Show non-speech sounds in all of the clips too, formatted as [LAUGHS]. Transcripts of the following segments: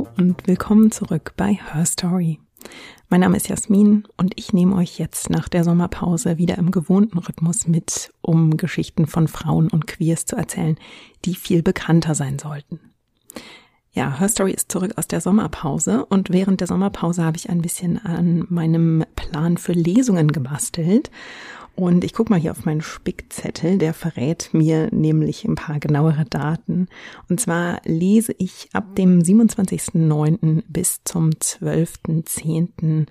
Hallo und willkommen zurück bei Her Story. Mein Name ist Jasmin und ich nehme euch jetzt nach der Sommerpause wieder im gewohnten Rhythmus mit, um Geschichten von Frauen und Queers zu erzählen, die viel bekannter sein sollten. Ja, Her Story ist zurück aus der Sommerpause und während der Sommerpause habe ich ein bisschen an meinem Plan für Lesungen gebastelt und ich gucke mal hier auf meinen Spickzettel, der verrät mir nämlich ein paar genauere Daten. Und zwar lese ich ab dem 27.09. bis zum 12.10.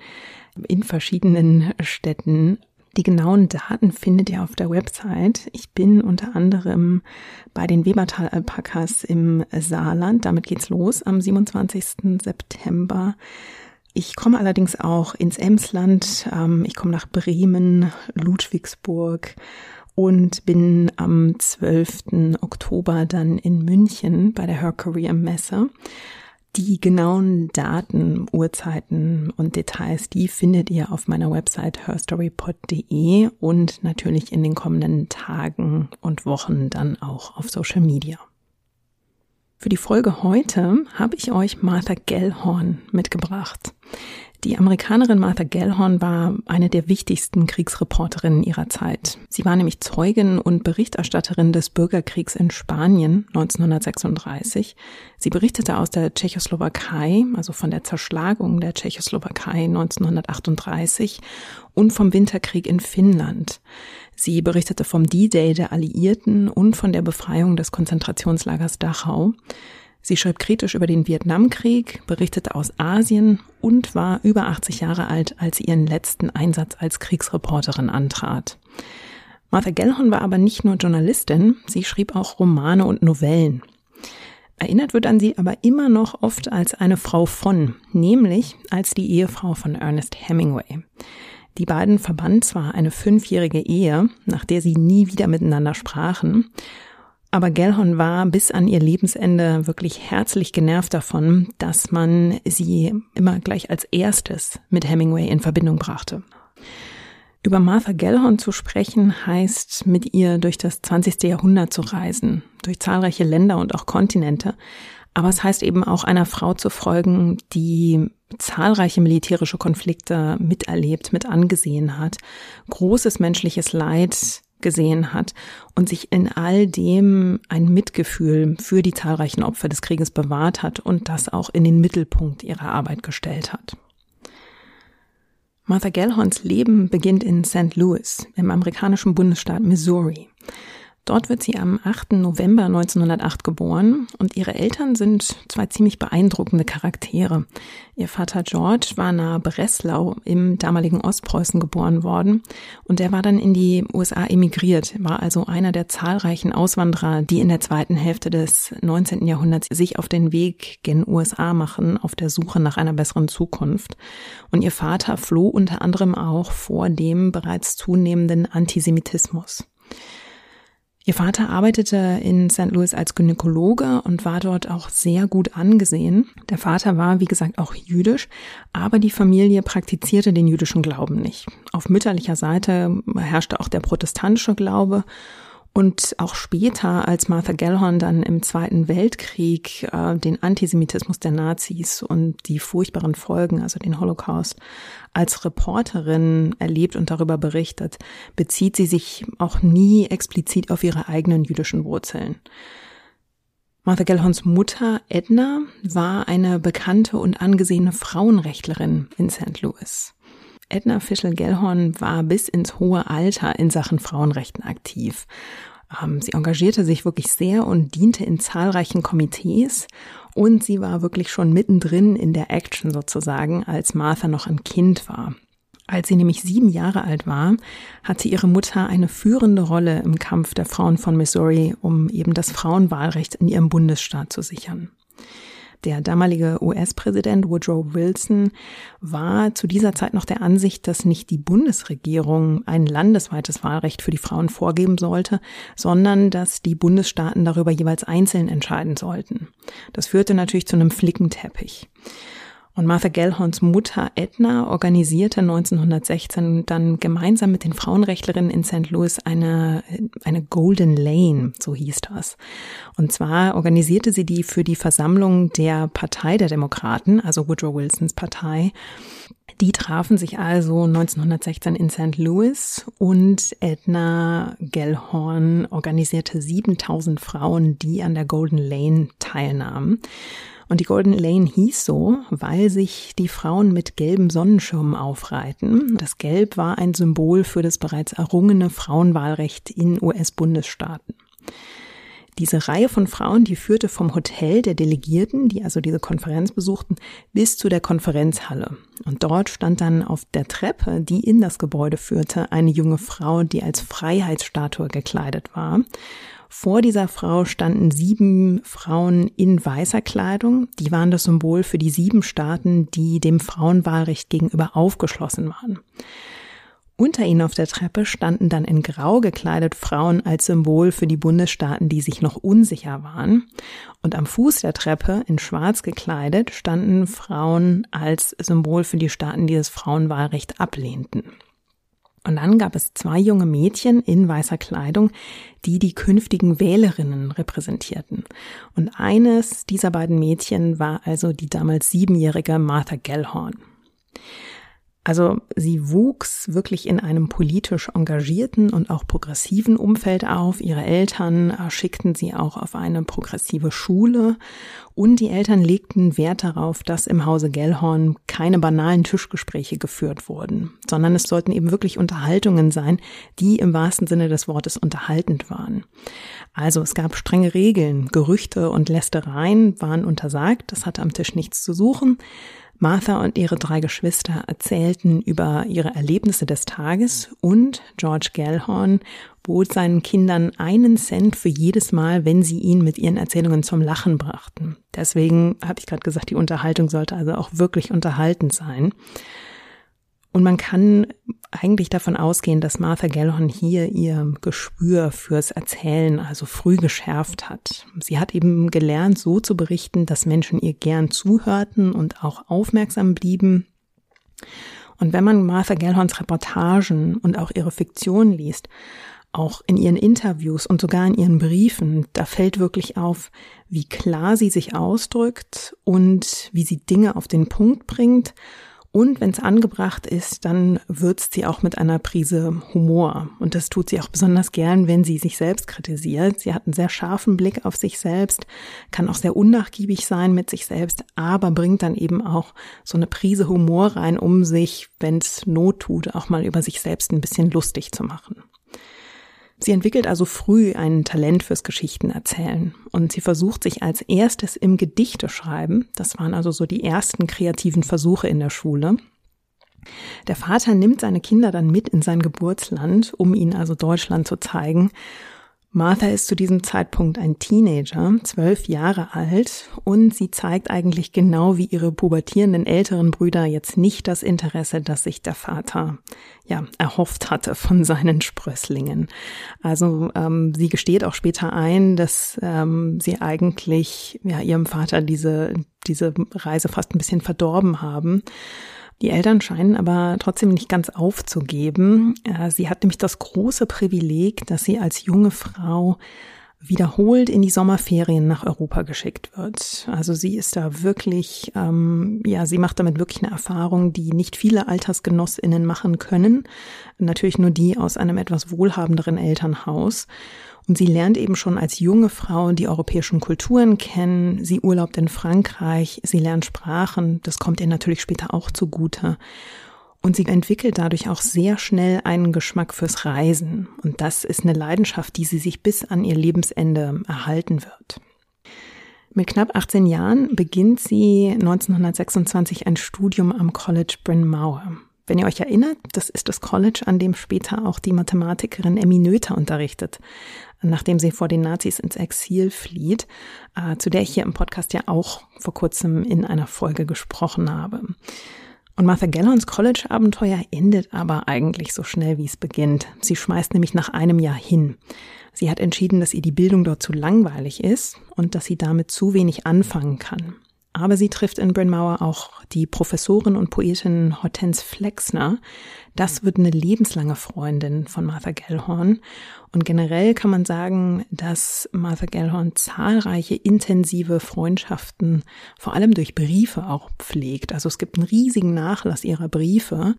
in verschiedenen Städten. Die genauen Daten findet ihr auf der Website. Ich bin unter anderem bei den Webertal-Alpakas im Saarland. Damit geht's los am 27. September. Ich komme allerdings auch ins Emsland, ähm, ich komme nach Bremen, Ludwigsburg und bin am 12. Oktober dann in München bei der Her Career Messe. Die genauen Daten, Uhrzeiten und Details, die findet ihr auf meiner Website herstorypod.de und natürlich in den kommenden Tagen und Wochen dann auch auf Social Media. Für die Folge heute habe ich euch Martha Gellhorn mitgebracht. Die Amerikanerin Martha Gellhorn war eine der wichtigsten Kriegsreporterinnen ihrer Zeit. Sie war nämlich Zeugin und Berichterstatterin des Bürgerkriegs in Spanien 1936. Sie berichtete aus der Tschechoslowakei, also von der Zerschlagung der Tschechoslowakei 1938 und vom Winterkrieg in Finnland. Sie berichtete vom D-Day der Alliierten und von der Befreiung des Konzentrationslagers Dachau. Sie schrieb kritisch über den Vietnamkrieg, berichtete aus Asien und war über 80 Jahre alt, als sie ihren letzten Einsatz als Kriegsreporterin antrat. Martha Gellhorn war aber nicht nur Journalistin, sie schrieb auch Romane und Novellen. Erinnert wird an sie aber immer noch oft als eine Frau von, nämlich als die Ehefrau von Ernest Hemingway. Die beiden verband zwar eine fünfjährige Ehe, nach der sie nie wieder miteinander sprachen, aber Gellhorn war bis an ihr Lebensende wirklich herzlich genervt davon, dass man sie immer gleich als erstes mit Hemingway in Verbindung brachte. Über Martha Gellhorn zu sprechen heißt, mit ihr durch das 20. Jahrhundert zu reisen, durch zahlreiche Länder und auch Kontinente, aber es heißt eben auch einer Frau zu folgen, die zahlreiche militärische Konflikte miterlebt, mit angesehen hat, großes menschliches Leid gesehen hat und sich in all dem ein Mitgefühl für die zahlreichen Opfer des Krieges bewahrt hat und das auch in den Mittelpunkt ihrer Arbeit gestellt hat. Martha Gellhorns Leben beginnt in St. Louis im amerikanischen Bundesstaat Missouri. Dort wird sie am 8. November 1908 geboren und ihre Eltern sind zwei ziemlich beeindruckende Charaktere. Ihr Vater George war nahe Breslau im damaligen Ostpreußen geboren worden und er war dann in die USA emigriert, war also einer der zahlreichen Auswanderer, die in der zweiten Hälfte des 19. Jahrhunderts sich auf den Weg gen USA machen, auf der Suche nach einer besseren Zukunft. Und ihr Vater floh unter anderem auch vor dem bereits zunehmenden Antisemitismus. Ihr Vater arbeitete in St. Louis als Gynäkologe und war dort auch sehr gut angesehen. Der Vater war, wie gesagt, auch jüdisch, aber die Familie praktizierte den jüdischen Glauben nicht. Auf mütterlicher Seite herrschte auch der protestantische Glaube und auch später, als Martha Gellhorn dann im Zweiten Weltkrieg äh, den Antisemitismus der Nazis und die furchtbaren Folgen, also den Holocaust, als Reporterin erlebt und darüber berichtet, bezieht sie sich auch nie explizit auf ihre eigenen jüdischen Wurzeln. Martha Gellhorns Mutter Edna war eine bekannte und angesehene Frauenrechtlerin in St. Louis. Edna Fischel-Gellhorn war bis ins hohe Alter in Sachen Frauenrechten aktiv. Ähm, sie engagierte sich wirklich sehr und diente in zahlreichen Komitees und sie war wirklich schon mittendrin in der Action sozusagen, als Martha noch ein Kind war. Als sie nämlich sieben Jahre alt war, hatte ihre Mutter eine führende Rolle im Kampf der Frauen von Missouri, um eben das Frauenwahlrecht in ihrem Bundesstaat zu sichern. Der damalige US-Präsident Woodrow Wilson war zu dieser Zeit noch der Ansicht, dass nicht die Bundesregierung ein landesweites Wahlrecht für die Frauen vorgeben sollte, sondern dass die Bundesstaaten darüber jeweils einzeln entscheiden sollten. Das führte natürlich zu einem Flickenteppich. Und Martha Gellhorns Mutter Edna organisierte 1916 dann gemeinsam mit den Frauenrechtlerinnen in St. Louis eine, eine Golden Lane, so hieß das. Und zwar organisierte sie die für die Versammlung der Partei der Demokraten, also Woodrow Wilsons Partei. Die trafen sich also 1916 in St. Louis und Edna Gellhorn organisierte 7000 Frauen, die an der Golden Lane teilnahmen. Und die Golden Lane hieß so, weil sich die Frauen mit gelben Sonnenschirmen aufreiten. Das Gelb war ein Symbol für das bereits errungene Frauenwahlrecht in US-Bundesstaaten. Diese Reihe von Frauen, die führte vom Hotel der Delegierten, die also diese Konferenz besuchten, bis zu der Konferenzhalle. Und dort stand dann auf der Treppe, die in das Gebäude führte, eine junge Frau, die als Freiheitsstatue gekleidet war. Vor dieser Frau standen sieben Frauen in weißer Kleidung. Die waren das Symbol für die sieben Staaten, die dem Frauenwahlrecht gegenüber aufgeschlossen waren. Unter ihnen auf der Treppe standen dann in Grau gekleidet Frauen als Symbol für die Bundesstaaten, die sich noch unsicher waren. Und am Fuß der Treppe in Schwarz gekleidet standen Frauen als Symbol für die Staaten, die das Frauenwahlrecht ablehnten. Und dann gab es zwei junge Mädchen in weißer Kleidung, die die künftigen Wählerinnen repräsentierten. Und eines dieser beiden Mädchen war also die damals siebenjährige Martha Gellhorn. Also sie wuchs wirklich in einem politisch engagierten und auch progressiven Umfeld auf. Ihre Eltern äh, schickten sie auch auf eine progressive Schule und die Eltern legten Wert darauf, dass im Hause Gellhorn keine banalen Tischgespräche geführt wurden, sondern es sollten eben wirklich Unterhaltungen sein, die im wahrsten Sinne des Wortes unterhaltend waren. Also es gab strenge Regeln, Gerüchte und Lästereien waren untersagt, das hatte am Tisch nichts zu suchen. Martha und ihre drei Geschwister erzählten über ihre Erlebnisse des Tages und George Gellhorn bot seinen Kindern einen Cent für jedes Mal, wenn sie ihn mit ihren Erzählungen zum Lachen brachten. Deswegen hatte ich gerade gesagt, die Unterhaltung sollte also auch wirklich unterhaltend sein. Und man kann eigentlich davon ausgehen, dass Martha Gellhorn hier ihr Gespür fürs Erzählen also früh geschärft hat. Sie hat eben gelernt, so zu berichten, dass Menschen ihr gern zuhörten und auch aufmerksam blieben. Und wenn man Martha Gellhorns Reportagen und auch ihre Fiktion liest, auch in ihren Interviews und sogar in ihren Briefen, da fällt wirklich auf, wie klar sie sich ausdrückt und wie sie Dinge auf den Punkt bringt und wenn es angebracht ist, dann würzt sie auch mit einer Prise Humor. Und das tut sie auch besonders gern, wenn sie sich selbst kritisiert. Sie hat einen sehr scharfen Blick auf sich selbst, kann auch sehr unnachgiebig sein mit sich selbst, aber bringt dann eben auch so eine Prise Humor rein, um sich, wenn es Not tut, auch mal über sich selbst ein bisschen lustig zu machen. Sie entwickelt also früh ein Talent fürs Geschichtenerzählen und sie versucht sich als erstes im Gedichteschreiben. Das waren also so die ersten kreativen Versuche in der Schule. Der Vater nimmt seine Kinder dann mit in sein Geburtsland, um ihnen also Deutschland zu zeigen Martha ist zu diesem Zeitpunkt ein Teenager, zwölf Jahre alt, und sie zeigt eigentlich genau wie ihre pubertierenden älteren Brüder jetzt nicht das Interesse, das sich der Vater ja erhofft hatte von seinen Sprösslingen. Also ähm, sie gesteht auch später ein, dass ähm, sie eigentlich ja ihrem Vater diese diese Reise fast ein bisschen verdorben haben. Die Eltern scheinen aber trotzdem nicht ganz aufzugeben. Äh, sie hat nämlich das große Privileg, dass sie als junge Frau wiederholt in die Sommerferien nach Europa geschickt wird. Also sie ist da wirklich, ähm, ja, sie macht damit wirklich eine Erfahrung, die nicht viele Altersgenossinnen machen können. Natürlich nur die aus einem etwas wohlhabenderen Elternhaus. Und sie lernt eben schon als junge Frau die europäischen Kulturen kennen. Sie urlaubt in Frankreich. Sie lernt Sprachen. Das kommt ihr natürlich später auch zugute. Und sie entwickelt dadurch auch sehr schnell einen Geschmack fürs Reisen. Und das ist eine Leidenschaft, die sie sich bis an ihr Lebensende erhalten wird. Mit knapp 18 Jahren beginnt sie 1926 ein Studium am College Bryn Mawr. Wenn ihr euch erinnert, das ist das College, an dem später auch die Mathematikerin Emmy Noether unterrichtet nachdem sie vor den Nazis ins Exil flieht, äh, zu der ich hier im Podcast ja auch vor kurzem in einer Folge gesprochen habe. Und Martha Gellons College-Abenteuer endet aber eigentlich so schnell, wie es beginnt. Sie schmeißt nämlich nach einem Jahr hin. Sie hat entschieden, dass ihr die Bildung dort zu langweilig ist und dass sie damit zu wenig anfangen kann. Aber sie trifft in Bryn Mawr auch die Professorin und Poetin Hortense Flexner. Das wird eine lebenslange Freundin von Martha Gellhorn. Und generell kann man sagen, dass Martha Gellhorn zahlreiche intensive Freundschaften, vor allem durch Briefe auch pflegt. Also es gibt einen riesigen Nachlass ihrer Briefe.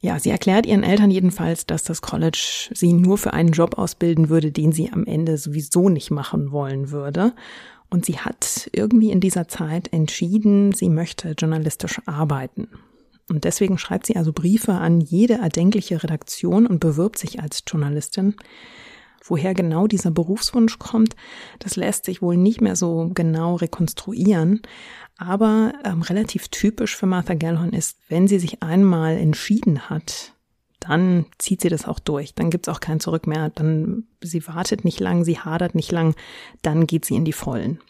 Ja, sie erklärt ihren Eltern jedenfalls, dass das College sie nur für einen Job ausbilden würde, den sie am Ende sowieso nicht machen wollen würde. Und sie hat irgendwie in dieser Zeit entschieden, sie möchte journalistisch arbeiten. Und deswegen schreibt sie also Briefe an jede erdenkliche Redaktion und bewirbt sich als Journalistin. Woher genau dieser Berufswunsch kommt, das lässt sich wohl nicht mehr so genau rekonstruieren. Aber ähm, relativ typisch für Martha Gellhorn ist, wenn sie sich einmal entschieden hat, dann zieht sie das auch durch. Dann gibt's auch kein Zurück mehr. Dann sie wartet nicht lang, sie hadert nicht lang, dann geht sie in die Vollen.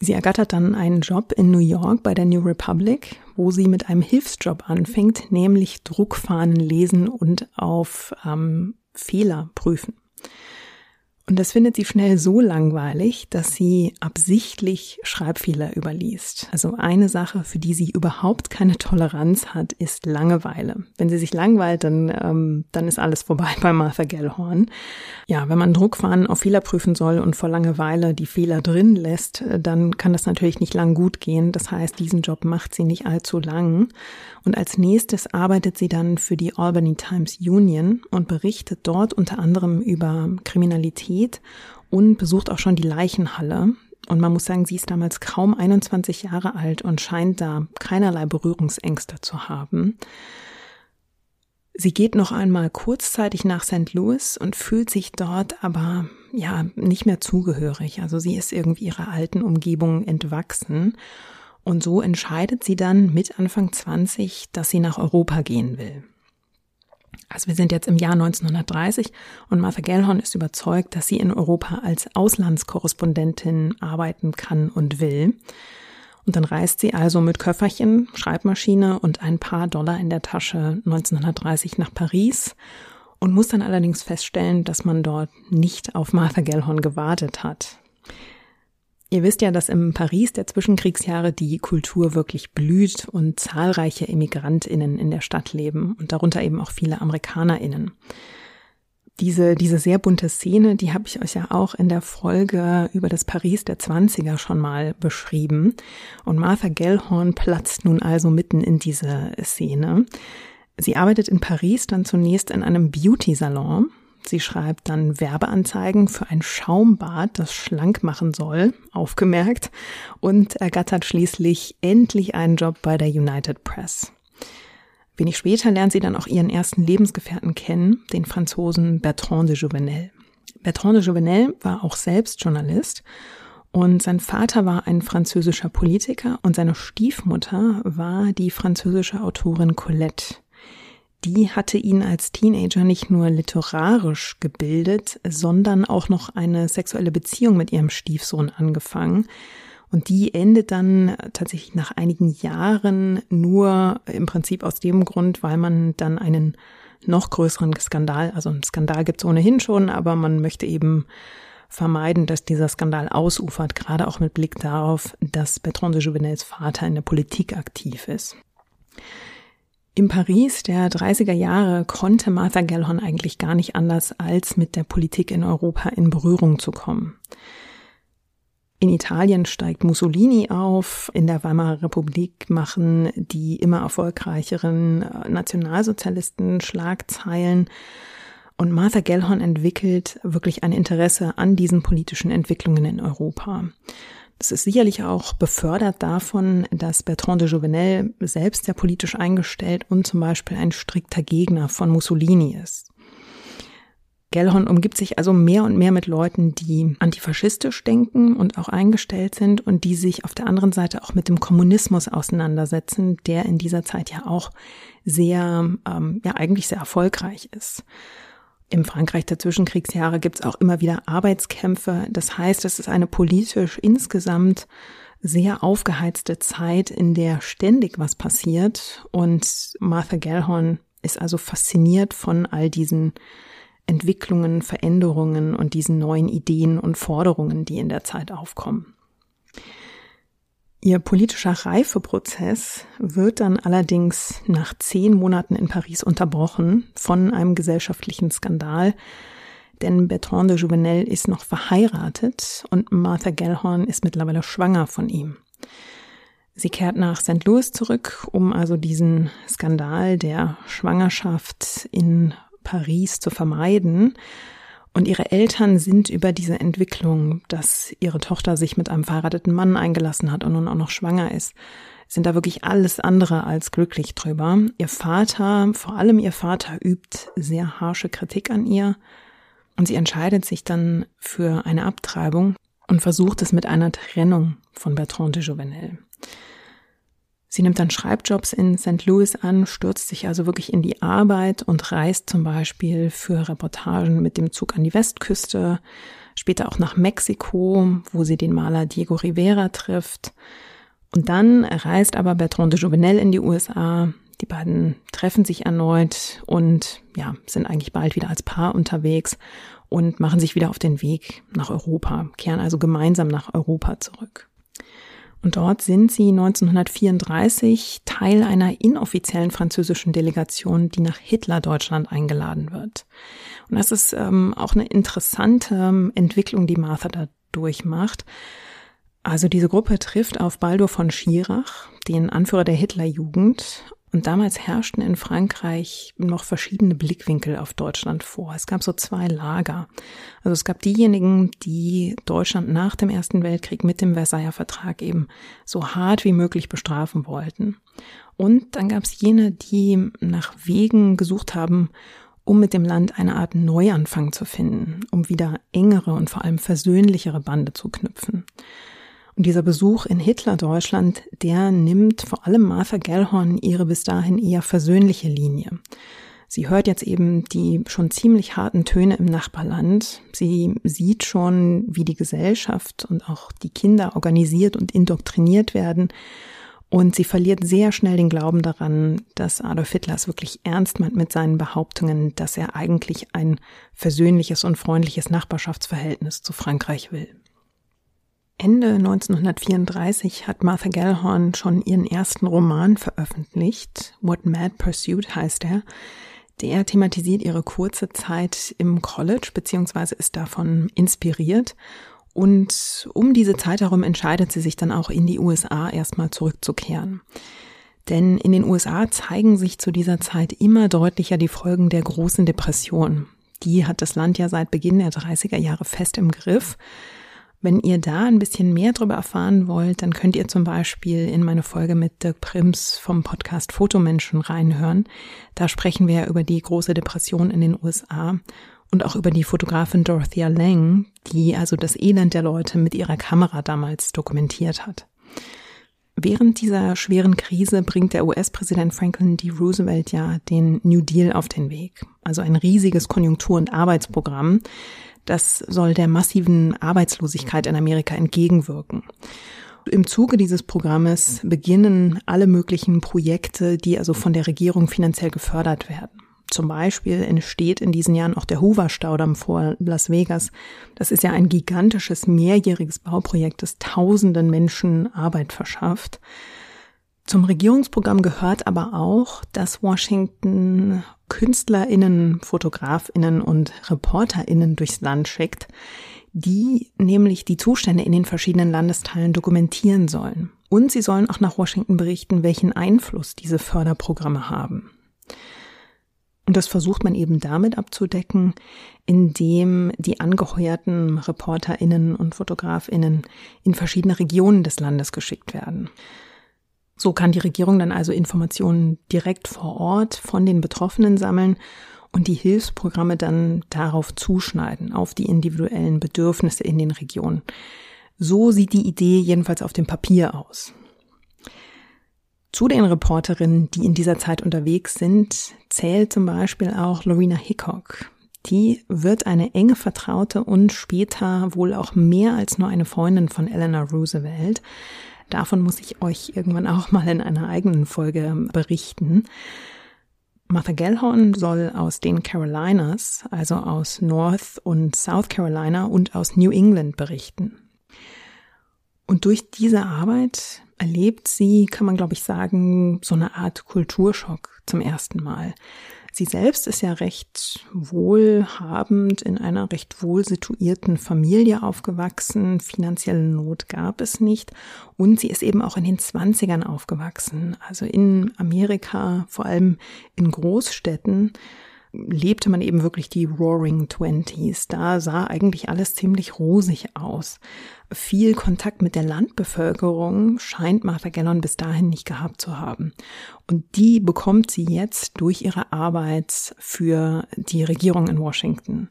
Sie ergattert dann einen Job in New York bei der New Republic, wo sie mit einem Hilfsjob anfängt, nämlich Druckfahnen lesen und auf ähm, Fehler prüfen. Und das findet sie schnell so langweilig, dass sie absichtlich Schreibfehler überliest. Also eine Sache, für die sie überhaupt keine Toleranz hat, ist Langeweile. Wenn sie sich langweilt, dann, ähm, dann ist alles vorbei [LAUGHS] bei Martha Gellhorn. Ja, wenn man Druckfahnen auf Fehler prüfen soll und vor Langeweile die Fehler drin lässt, dann kann das natürlich nicht lang gut gehen. Das heißt, diesen Job macht sie nicht allzu lang. Und als nächstes arbeitet sie dann für die Albany Times Union und berichtet dort unter anderem über Kriminalität und besucht auch schon die Leichenhalle. Und man muss sagen, sie ist damals kaum 21 Jahre alt und scheint da keinerlei Berührungsängste zu haben. Sie geht noch einmal kurzzeitig nach St. Louis und fühlt sich dort aber ja nicht mehr zugehörig. Also sie ist irgendwie ihrer alten Umgebung entwachsen und so entscheidet sie dann mit Anfang 20, dass sie nach Europa gehen will. Also wir sind jetzt im Jahr 1930 und Martha Gellhorn ist überzeugt, dass sie in Europa als Auslandskorrespondentin arbeiten kann und will. Und dann reist sie also mit Köfferchen, Schreibmaschine und ein paar Dollar in der Tasche 1930 nach Paris und muss dann allerdings feststellen, dass man dort nicht auf Martha Gellhorn gewartet hat. Ihr wisst ja, dass im Paris der Zwischenkriegsjahre die Kultur wirklich blüht und zahlreiche Emigrantinnen in der Stadt leben und darunter eben auch viele Amerikanerinnen. Diese, diese sehr bunte Szene, die habe ich euch ja auch in der Folge über das Paris der Zwanziger schon mal beschrieben. Und Martha Gellhorn platzt nun also mitten in diese Szene. Sie arbeitet in Paris dann zunächst in einem Beauty-Salon Sie schreibt dann Werbeanzeigen für ein Schaumbad, das schlank machen soll, aufgemerkt, und ergattert schließlich endlich einen Job bei der United Press. Wenig später lernt sie dann auch ihren ersten Lebensgefährten kennen, den Franzosen Bertrand de Jouvenel. Bertrand de Jouvenel war auch selbst Journalist und sein Vater war ein französischer Politiker und seine Stiefmutter war die französische Autorin Colette die hatte ihn als Teenager nicht nur literarisch gebildet, sondern auch noch eine sexuelle Beziehung mit ihrem Stiefsohn angefangen. Und die endet dann tatsächlich nach einigen Jahren nur im Prinzip aus dem Grund, weil man dann einen noch größeren Skandal, also einen Skandal gibt es ohnehin schon, aber man möchte eben vermeiden, dass dieser Skandal ausufert, gerade auch mit Blick darauf, dass Bertrand de Jouvenels Vater in der Politik aktiv ist. Im Paris der 30er Jahre konnte Martha Gellhorn eigentlich gar nicht anders, als mit der Politik in Europa in Berührung zu kommen. In Italien steigt Mussolini auf, in der Weimarer Republik machen die immer erfolgreicheren äh, Nationalsozialisten Schlagzeilen und Martha Gellhorn entwickelt wirklich ein Interesse an diesen politischen Entwicklungen in Europa. Es ist sicherlich auch befördert davon, dass Bertrand de Jouvenel selbst sehr politisch eingestellt und zum Beispiel ein strikter Gegner von Mussolini ist. Gellhorn umgibt sich also mehr und mehr mit Leuten, die antifaschistisch denken und auch eingestellt sind und die sich auf der anderen Seite auch mit dem Kommunismus auseinandersetzen, der in dieser Zeit ja auch sehr, ähm, ja eigentlich sehr erfolgreich ist. Im Frankreich der Zwischenkriegsjahre gibt es auch immer wieder Arbeitskämpfe. Das heißt, es ist eine politisch insgesamt sehr aufgeheizte Zeit, in der ständig was passiert. Und Martha Gellhorn ist also fasziniert von all diesen Entwicklungen, Veränderungen und diesen neuen Ideen und Forderungen, die in der Zeit aufkommen. Ihr politischer Reifeprozess wird dann allerdings nach zehn Monaten in Paris unterbrochen von einem gesellschaftlichen Skandal, denn Bertrand de Jouvenel ist noch verheiratet und Martha Gellhorn ist mittlerweile schwanger von ihm. Sie kehrt nach St. Louis zurück, um also diesen Skandal der Schwangerschaft in Paris zu vermeiden und ihre Eltern sind über diese Entwicklung, dass ihre Tochter sich mit einem verheirateten Mann eingelassen hat und nun auch noch schwanger ist, sind da wirklich alles andere als glücklich drüber. Ihr Vater, vor allem ihr Vater, übt sehr harsche Kritik an ihr und sie entscheidet sich dann für eine Abtreibung und versucht es mit einer Trennung von Bertrand de Jouvenel. Sie nimmt dann Schreibjobs in St. Louis an, stürzt sich also wirklich in die Arbeit und reist zum Beispiel für Reportagen mit dem Zug an die Westküste, später auch nach Mexiko, wo sie den Maler Diego Rivera trifft. Und dann reist aber Bertrand de Jouvenel in die USA. Die beiden treffen sich erneut und ja, sind eigentlich bald wieder als Paar unterwegs und machen sich wieder auf den Weg nach Europa, kehren also gemeinsam nach Europa zurück. Und dort sind sie 1934 Teil einer inoffiziellen französischen Delegation, die nach Hitler-Deutschland eingeladen wird. Und das ist ähm, auch eine interessante ähm, Entwicklung, die Martha da durchmacht. Also diese Gruppe trifft auf Baldur von Schirach, den Anführer der Hitlerjugend, und damals herrschten in Frankreich noch verschiedene Blickwinkel auf Deutschland vor. Es gab so zwei Lager. Also es gab diejenigen, die Deutschland nach dem Ersten Weltkrieg mit dem Versailler Vertrag eben so hart wie möglich bestrafen wollten. Und dann gab es jene, die nach Wegen gesucht haben, um mit dem Land eine Art Neuanfang zu finden, um wieder engere und vor allem versöhnlichere Bande zu knüpfen. Und dieser Besuch in Hitler-Deutschland, der nimmt vor allem Martha Gellhorn ihre bis dahin eher versöhnliche Linie. Sie hört jetzt eben die schon ziemlich harten Töne im Nachbarland. Sie sieht schon, wie die Gesellschaft und auch die Kinder organisiert und indoktriniert werden. Und sie verliert sehr schnell den Glauben daran, dass Adolf Hitler es wirklich ernst meint mit seinen Behauptungen, dass er eigentlich ein versöhnliches und freundliches Nachbarschaftsverhältnis zu Frankreich will. Ende 1934 hat Martha Gellhorn schon ihren ersten Roman veröffentlicht. What Mad Pursuit heißt er. Der thematisiert ihre kurze Zeit im College beziehungsweise ist davon inspiriert. Und um diese Zeit herum entscheidet sie sich dann auch in die USA erstmal zurückzukehren. Denn in den USA zeigen sich zu dieser Zeit immer deutlicher die Folgen der großen Depression. Die hat das Land ja seit Beginn der 30er Jahre fest im Griff. Wenn ihr da ein bisschen mehr darüber erfahren wollt, dann könnt ihr zum Beispiel in meine Folge mit Dirk Prims vom Podcast Fotomenschen reinhören. Da sprechen wir über die große Depression in den USA und auch über die Fotografin Dorothea Lang, die also das Elend der Leute mit ihrer Kamera damals dokumentiert hat. Während dieser schweren Krise bringt der US-Präsident Franklin D. Roosevelt ja den New Deal auf den Weg. Also ein riesiges Konjunktur- und Arbeitsprogramm, das soll der massiven Arbeitslosigkeit in Amerika entgegenwirken. Im Zuge dieses Programmes beginnen alle möglichen Projekte, die also von der Regierung finanziell gefördert werden. Zum Beispiel entsteht in diesen Jahren auch der Hoover-Staudamm vor Las Vegas. Das ist ja ein gigantisches mehrjähriges Bauprojekt, das tausenden Menschen Arbeit verschafft. Zum Regierungsprogramm gehört aber auch, dass Washington KünstlerInnen, FotografInnen und ReporterInnen durchs Land schickt, die nämlich die Zustände in den verschiedenen Landesteilen dokumentieren sollen. Und sie sollen auch nach Washington berichten, welchen Einfluss diese Förderprogramme haben. Und das versucht man eben damit abzudecken, indem die angeheuerten ReporterInnen und FotografInnen in verschiedene Regionen des Landes geschickt werden. So kann die Regierung dann also Informationen direkt vor Ort von den Betroffenen sammeln und die Hilfsprogramme dann darauf zuschneiden, auf die individuellen Bedürfnisse in den Regionen. So sieht die Idee jedenfalls auf dem Papier aus. Zu den Reporterinnen, die in dieser Zeit unterwegs sind, zählt zum Beispiel auch Lorena Hickok. Die wird eine enge Vertraute und später wohl auch mehr als nur eine Freundin von Eleanor Roosevelt. Davon muss ich euch irgendwann auch mal in einer eigenen Folge berichten. Martha Gellhorn soll aus den Carolinas, also aus North und South Carolina und aus New England berichten. Und durch diese Arbeit erlebt sie, kann man glaube ich sagen, so eine Art Kulturschock zum ersten Mal. Sie selbst ist ja recht wohlhabend in einer recht wohl situierten Familie aufgewachsen. Finanzielle Not gab es nicht. Und sie ist eben auch in den Zwanzigern aufgewachsen. Also in Amerika, vor allem in Großstädten lebte man eben wirklich die Roaring Twenties. Da sah eigentlich alles ziemlich rosig aus. Viel Kontakt mit der Landbevölkerung scheint Martha Gellon bis dahin nicht gehabt zu haben. Und die bekommt sie jetzt durch ihre Arbeit für die Regierung in Washington.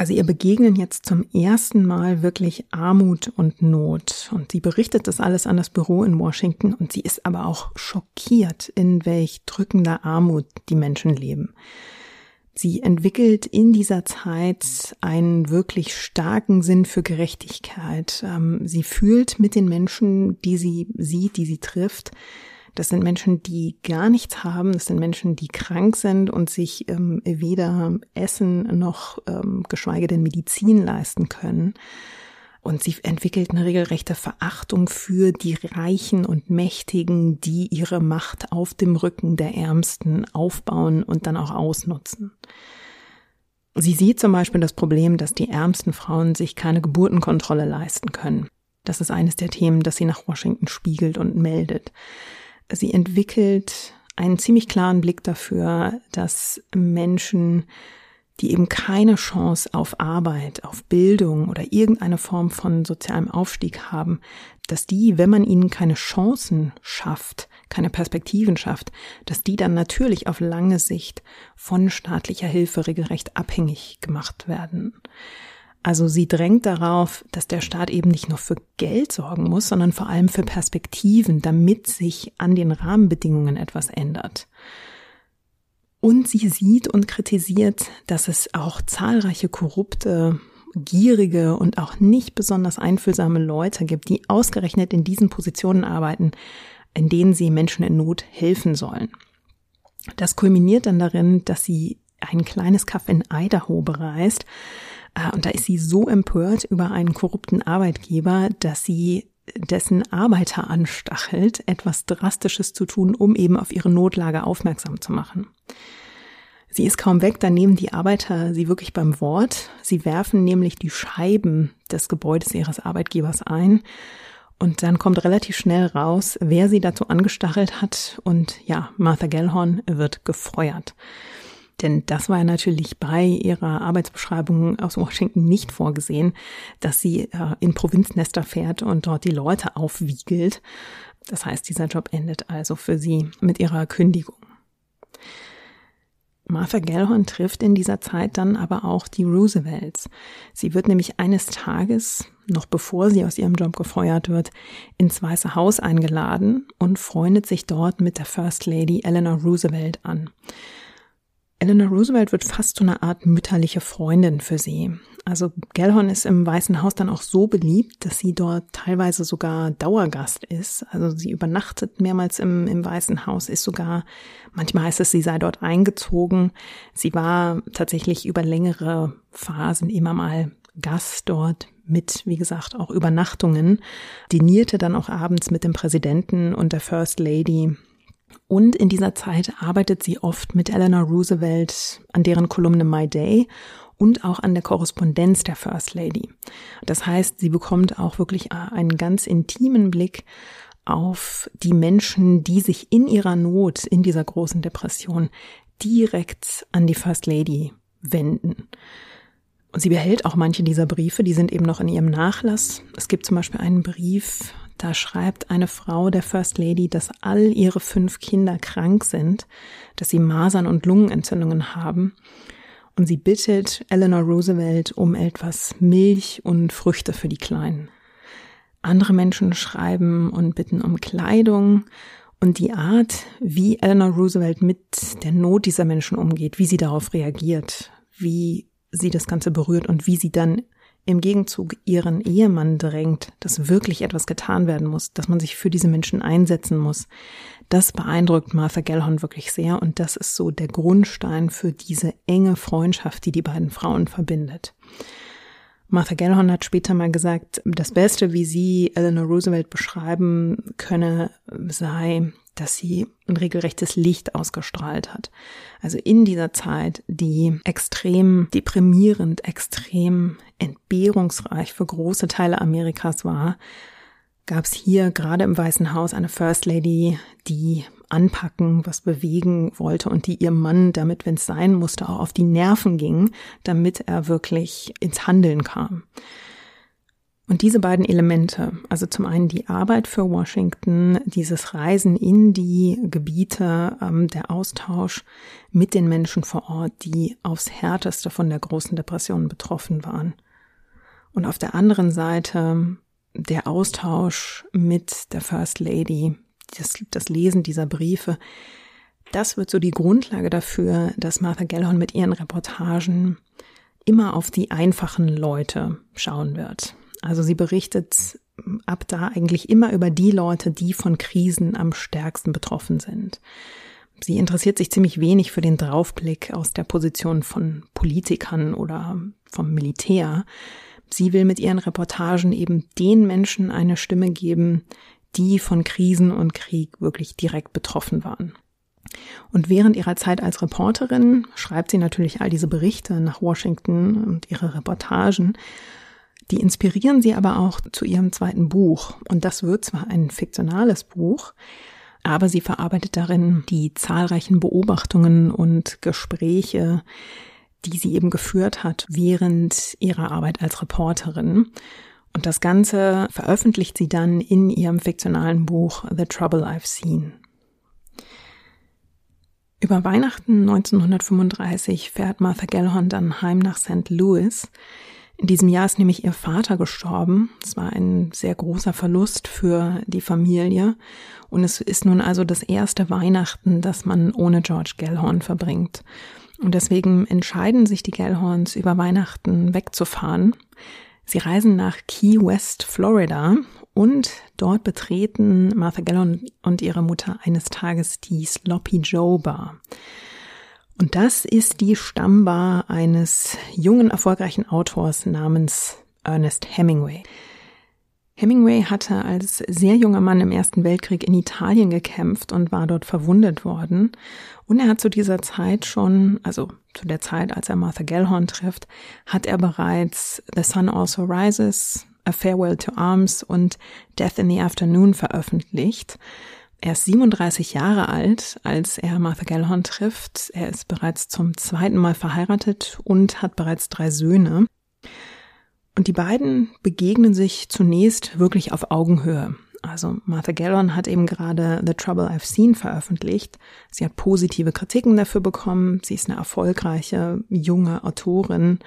Also ihr begegnen jetzt zum ersten Mal wirklich Armut und Not. Und sie berichtet das alles an das Büro in Washington und sie ist aber auch schockiert, in welch drückender Armut die Menschen leben. Sie entwickelt in dieser Zeit einen wirklich starken Sinn für Gerechtigkeit. Ähm, sie fühlt mit den Menschen, die sie sieht, die sie trifft, das sind Menschen, die gar nichts haben. Das sind Menschen, die krank sind und sich ähm, weder Essen noch ähm, geschweige denn Medizin leisten können. Und sie entwickelt eine regelrechte Verachtung für die Reichen und Mächtigen, die ihre Macht auf dem Rücken der Ärmsten aufbauen und dann auch ausnutzen. Sie sieht zum Beispiel das Problem, dass die ärmsten Frauen sich keine Geburtenkontrolle leisten können. Das ist eines der Themen, das sie nach Washington spiegelt und meldet. Sie entwickelt einen ziemlich klaren Blick dafür, dass Menschen, die eben keine Chance auf Arbeit, auf Bildung oder irgendeine Form von sozialem Aufstieg haben, dass die, wenn man ihnen keine Chancen schafft, keine Perspektiven schafft, dass die dann natürlich auf lange Sicht von staatlicher Hilfe regelrecht abhängig gemacht werden. Also sie drängt darauf, dass der Staat eben nicht nur für Geld sorgen muss, sondern vor allem für Perspektiven, damit sich an den Rahmenbedingungen etwas ändert. Und sie sieht und kritisiert, dass es auch zahlreiche korrupte, gierige und auch nicht besonders einfühlsame Leute gibt, die ausgerechnet in diesen Positionen arbeiten, in denen sie Menschen in Not helfen sollen. Das kulminiert dann darin, dass sie ein kleines Kaff in Idaho bereist, und da ist sie so empört über einen korrupten Arbeitgeber, dass sie dessen Arbeiter anstachelt, etwas Drastisches zu tun, um eben auf ihre Notlage aufmerksam zu machen. Sie ist kaum weg, da nehmen die Arbeiter sie wirklich beim Wort. Sie werfen nämlich die Scheiben des Gebäudes ihres Arbeitgebers ein. Und dann kommt relativ schnell raus, wer sie dazu angestachelt hat. Und ja, Martha Gellhorn wird gefeuert. Denn das war ja natürlich bei ihrer Arbeitsbeschreibung aus Washington nicht vorgesehen, dass sie äh, in Provinznester fährt und dort die Leute aufwiegelt. Das heißt, dieser Job endet also für sie mit ihrer Kündigung. Martha Gellhorn trifft in dieser Zeit dann aber auch die Roosevelts. Sie wird nämlich eines Tages, noch bevor sie aus ihrem Job gefeuert wird, ins Weiße Haus eingeladen und freundet sich dort mit der First Lady Eleanor Roosevelt an. Eleanor Roosevelt wird fast so eine Art mütterliche Freundin für sie. Also Gellhorn ist im Weißen Haus dann auch so beliebt, dass sie dort teilweise sogar Dauergast ist. Also sie übernachtet mehrmals im, im Weißen Haus, ist sogar, manchmal heißt es, sie sei dort eingezogen. Sie war tatsächlich über längere Phasen immer mal Gast dort mit, wie gesagt, auch Übernachtungen, dinierte dann auch abends mit dem Präsidenten und der First Lady und in dieser Zeit arbeitet sie oft mit Eleanor Roosevelt an deren Kolumne My Day und auch an der Korrespondenz der First Lady. Das heißt, sie bekommt auch wirklich einen ganz intimen Blick auf die Menschen, die sich in ihrer Not, in dieser großen Depression direkt an die First Lady wenden. Und sie behält auch manche dieser Briefe, die sind eben noch in ihrem Nachlass. Es gibt zum Beispiel einen Brief da schreibt eine Frau der First Lady, dass all ihre fünf Kinder krank sind, dass sie Masern und Lungenentzündungen haben. Und sie bittet Eleanor Roosevelt um etwas Milch und Früchte für die Kleinen. Andere Menschen schreiben und bitten um Kleidung und die Art, wie Eleanor Roosevelt mit der Not dieser Menschen umgeht, wie sie darauf reagiert, wie sie das Ganze berührt und wie sie dann im Gegenzug ihren Ehemann drängt, dass wirklich etwas getan werden muss, dass man sich für diese Menschen einsetzen muss. Das beeindruckt Martha Gellhorn wirklich sehr und das ist so der Grundstein für diese enge Freundschaft, die die beiden Frauen verbindet. Martha Gellhorn hat später mal gesagt, das Beste, wie sie Eleanor Roosevelt beschreiben könne, sei, dass sie ein regelrechtes Licht ausgestrahlt hat. Also in dieser Zeit, die extrem deprimierend, extrem entbehrungsreich für große Teile Amerikas war, gab es hier gerade im Weißen Haus eine First Lady, die anpacken, was bewegen wollte und die ihrem Mann damit, wenn es sein musste, auch auf die Nerven ging, damit er wirklich ins Handeln kam. Und diese beiden Elemente, also zum einen die Arbeit für Washington, dieses Reisen in die Gebiete, ähm, der Austausch mit den Menschen vor Ort, die aufs härteste von der großen Depression betroffen waren. Und auf der anderen Seite der Austausch mit der First Lady, das, das Lesen dieser Briefe, das wird so die Grundlage dafür, dass Martha Gellhorn mit ihren Reportagen immer auf die einfachen Leute schauen wird. Also sie berichtet ab da eigentlich immer über die Leute, die von Krisen am stärksten betroffen sind. Sie interessiert sich ziemlich wenig für den Draufblick aus der Position von Politikern oder vom Militär, Sie will mit ihren Reportagen eben den Menschen eine Stimme geben, die von Krisen und Krieg wirklich direkt betroffen waren. Und während ihrer Zeit als Reporterin schreibt sie natürlich all diese Berichte nach Washington und ihre Reportagen. Die inspirieren sie aber auch zu ihrem zweiten Buch. Und das wird zwar ein fiktionales Buch, aber sie verarbeitet darin die zahlreichen Beobachtungen und Gespräche, die sie eben geführt hat während ihrer Arbeit als Reporterin. Und das Ganze veröffentlicht sie dann in ihrem fiktionalen Buch The Trouble I've Seen. Über Weihnachten 1935 fährt Martha Gellhorn dann heim nach St. Louis. In diesem Jahr ist nämlich ihr Vater gestorben. Es war ein sehr großer Verlust für die Familie. Und es ist nun also das erste Weihnachten, das man ohne George Gellhorn verbringt. Und deswegen entscheiden sich die Gellhorns über Weihnachten wegzufahren. Sie reisen nach Key West, Florida und dort betreten Martha Gellhorn und ihre Mutter eines Tages die Sloppy Joe Bar. Und das ist die Stammbar eines jungen, erfolgreichen Autors namens Ernest Hemingway. Hemingway hatte als sehr junger Mann im Ersten Weltkrieg in Italien gekämpft und war dort verwundet worden. Und er hat zu dieser Zeit schon, also zu der Zeit, als er Martha Gellhorn trifft, hat er bereits The Sun Also Rises, A Farewell to Arms und Death in the Afternoon veröffentlicht. Er ist 37 Jahre alt, als er Martha Gellhorn trifft. Er ist bereits zum zweiten Mal verheiratet und hat bereits drei Söhne. Und die beiden begegnen sich zunächst wirklich auf Augenhöhe. Also Martha Gellhorn hat eben gerade The Trouble I've Seen veröffentlicht. Sie hat positive Kritiken dafür bekommen. Sie ist eine erfolgreiche junge Autorin.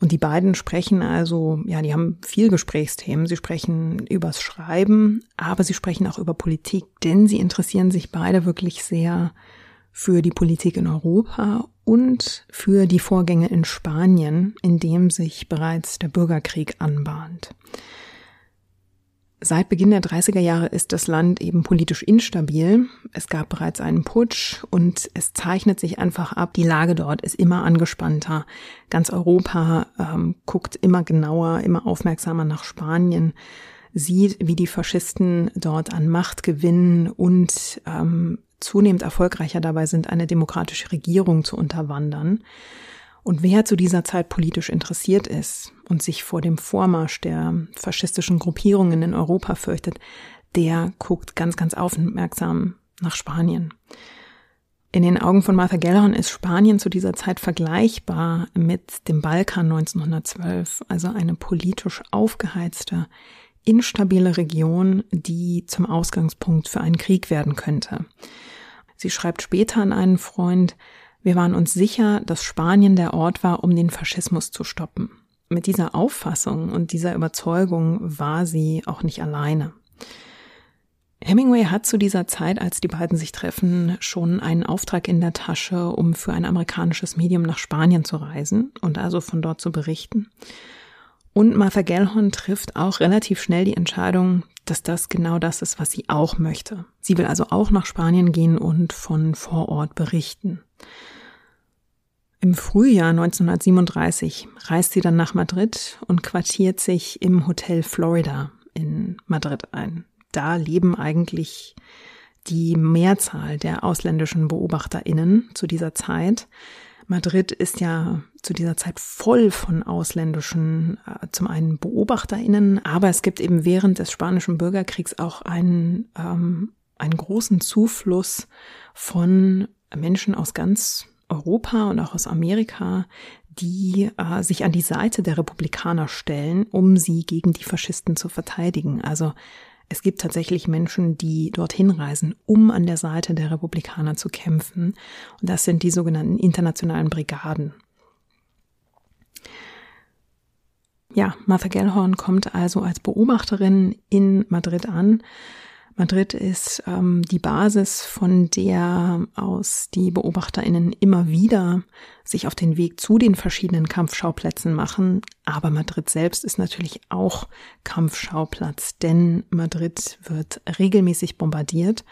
Und die beiden sprechen also, ja, die haben viel Gesprächsthemen. Sie sprechen übers Schreiben, aber sie sprechen auch über Politik, denn sie interessieren sich beide wirklich sehr für die Politik in Europa und für die Vorgänge in Spanien, in dem sich bereits der Bürgerkrieg anbahnt. Seit Beginn der 30er Jahre ist das Land eben politisch instabil. Es gab bereits einen Putsch und es zeichnet sich einfach ab, die Lage dort ist immer angespannter. Ganz Europa ähm, guckt immer genauer, immer aufmerksamer nach Spanien, sieht, wie die Faschisten dort an Macht gewinnen und ähm, zunehmend erfolgreicher dabei sind, eine demokratische Regierung zu unterwandern. Und wer zu dieser Zeit politisch interessiert ist und sich vor dem Vormarsch der faschistischen Gruppierungen in Europa fürchtet, der guckt ganz, ganz aufmerksam nach Spanien. In den Augen von Martha Gellhorn ist Spanien zu dieser Zeit vergleichbar mit dem Balkan 1912, also eine politisch aufgeheizte, instabile Region, die zum Ausgangspunkt für einen Krieg werden könnte. Sie schreibt später an einen Freund, wir waren uns sicher, dass Spanien der Ort war, um den Faschismus zu stoppen. Mit dieser Auffassung und dieser Überzeugung war sie auch nicht alleine. Hemingway hat zu dieser Zeit, als die beiden sich treffen, schon einen Auftrag in der Tasche, um für ein amerikanisches Medium nach Spanien zu reisen und also von dort zu berichten. Und Martha Gellhorn trifft auch relativ schnell die Entscheidung, dass das genau das ist, was sie auch möchte. Sie will also auch nach Spanien gehen und von vor Ort berichten. Im Frühjahr 1937 reist sie dann nach Madrid und quartiert sich im Hotel Florida in Madrid ein. Da leben eigentlich die Mehrzahl der ausländischen Beobachterinnen zu dieser Zeit. Madrid ist ja zu dieser Zeit voll von ausländischen, äh, zum einen Beobachterinnen, aber es gibt eben während des spanischen Bürgerkriegs auch einen, ähm, einen großen Zufluss von Menschen aus ganz Europa und auch aus Amerika, die äh, sich an die Seite der Republikaner stellen, um sie gegen die Faschisten zu verteidigen. Also es gibt tatsächlich Menschen, die dorthin reisen, um an der Seite der Republikaner zu kämpfen. Und das sind die sogenannten internationalen Brigaden. Ja, Martha Gellhorn kommt also als Beobachterin in Madrid an Madrid ist ähm, die Basis, von der aus die Beobachterinnen immer wieder sich auf den Weg zu den verschiedenen Kampfschauplätzen machen. Aber Madrid selbst ist natürlich auch Kampfschauplatz, denn Madrid wird regelmäßig bombardiert.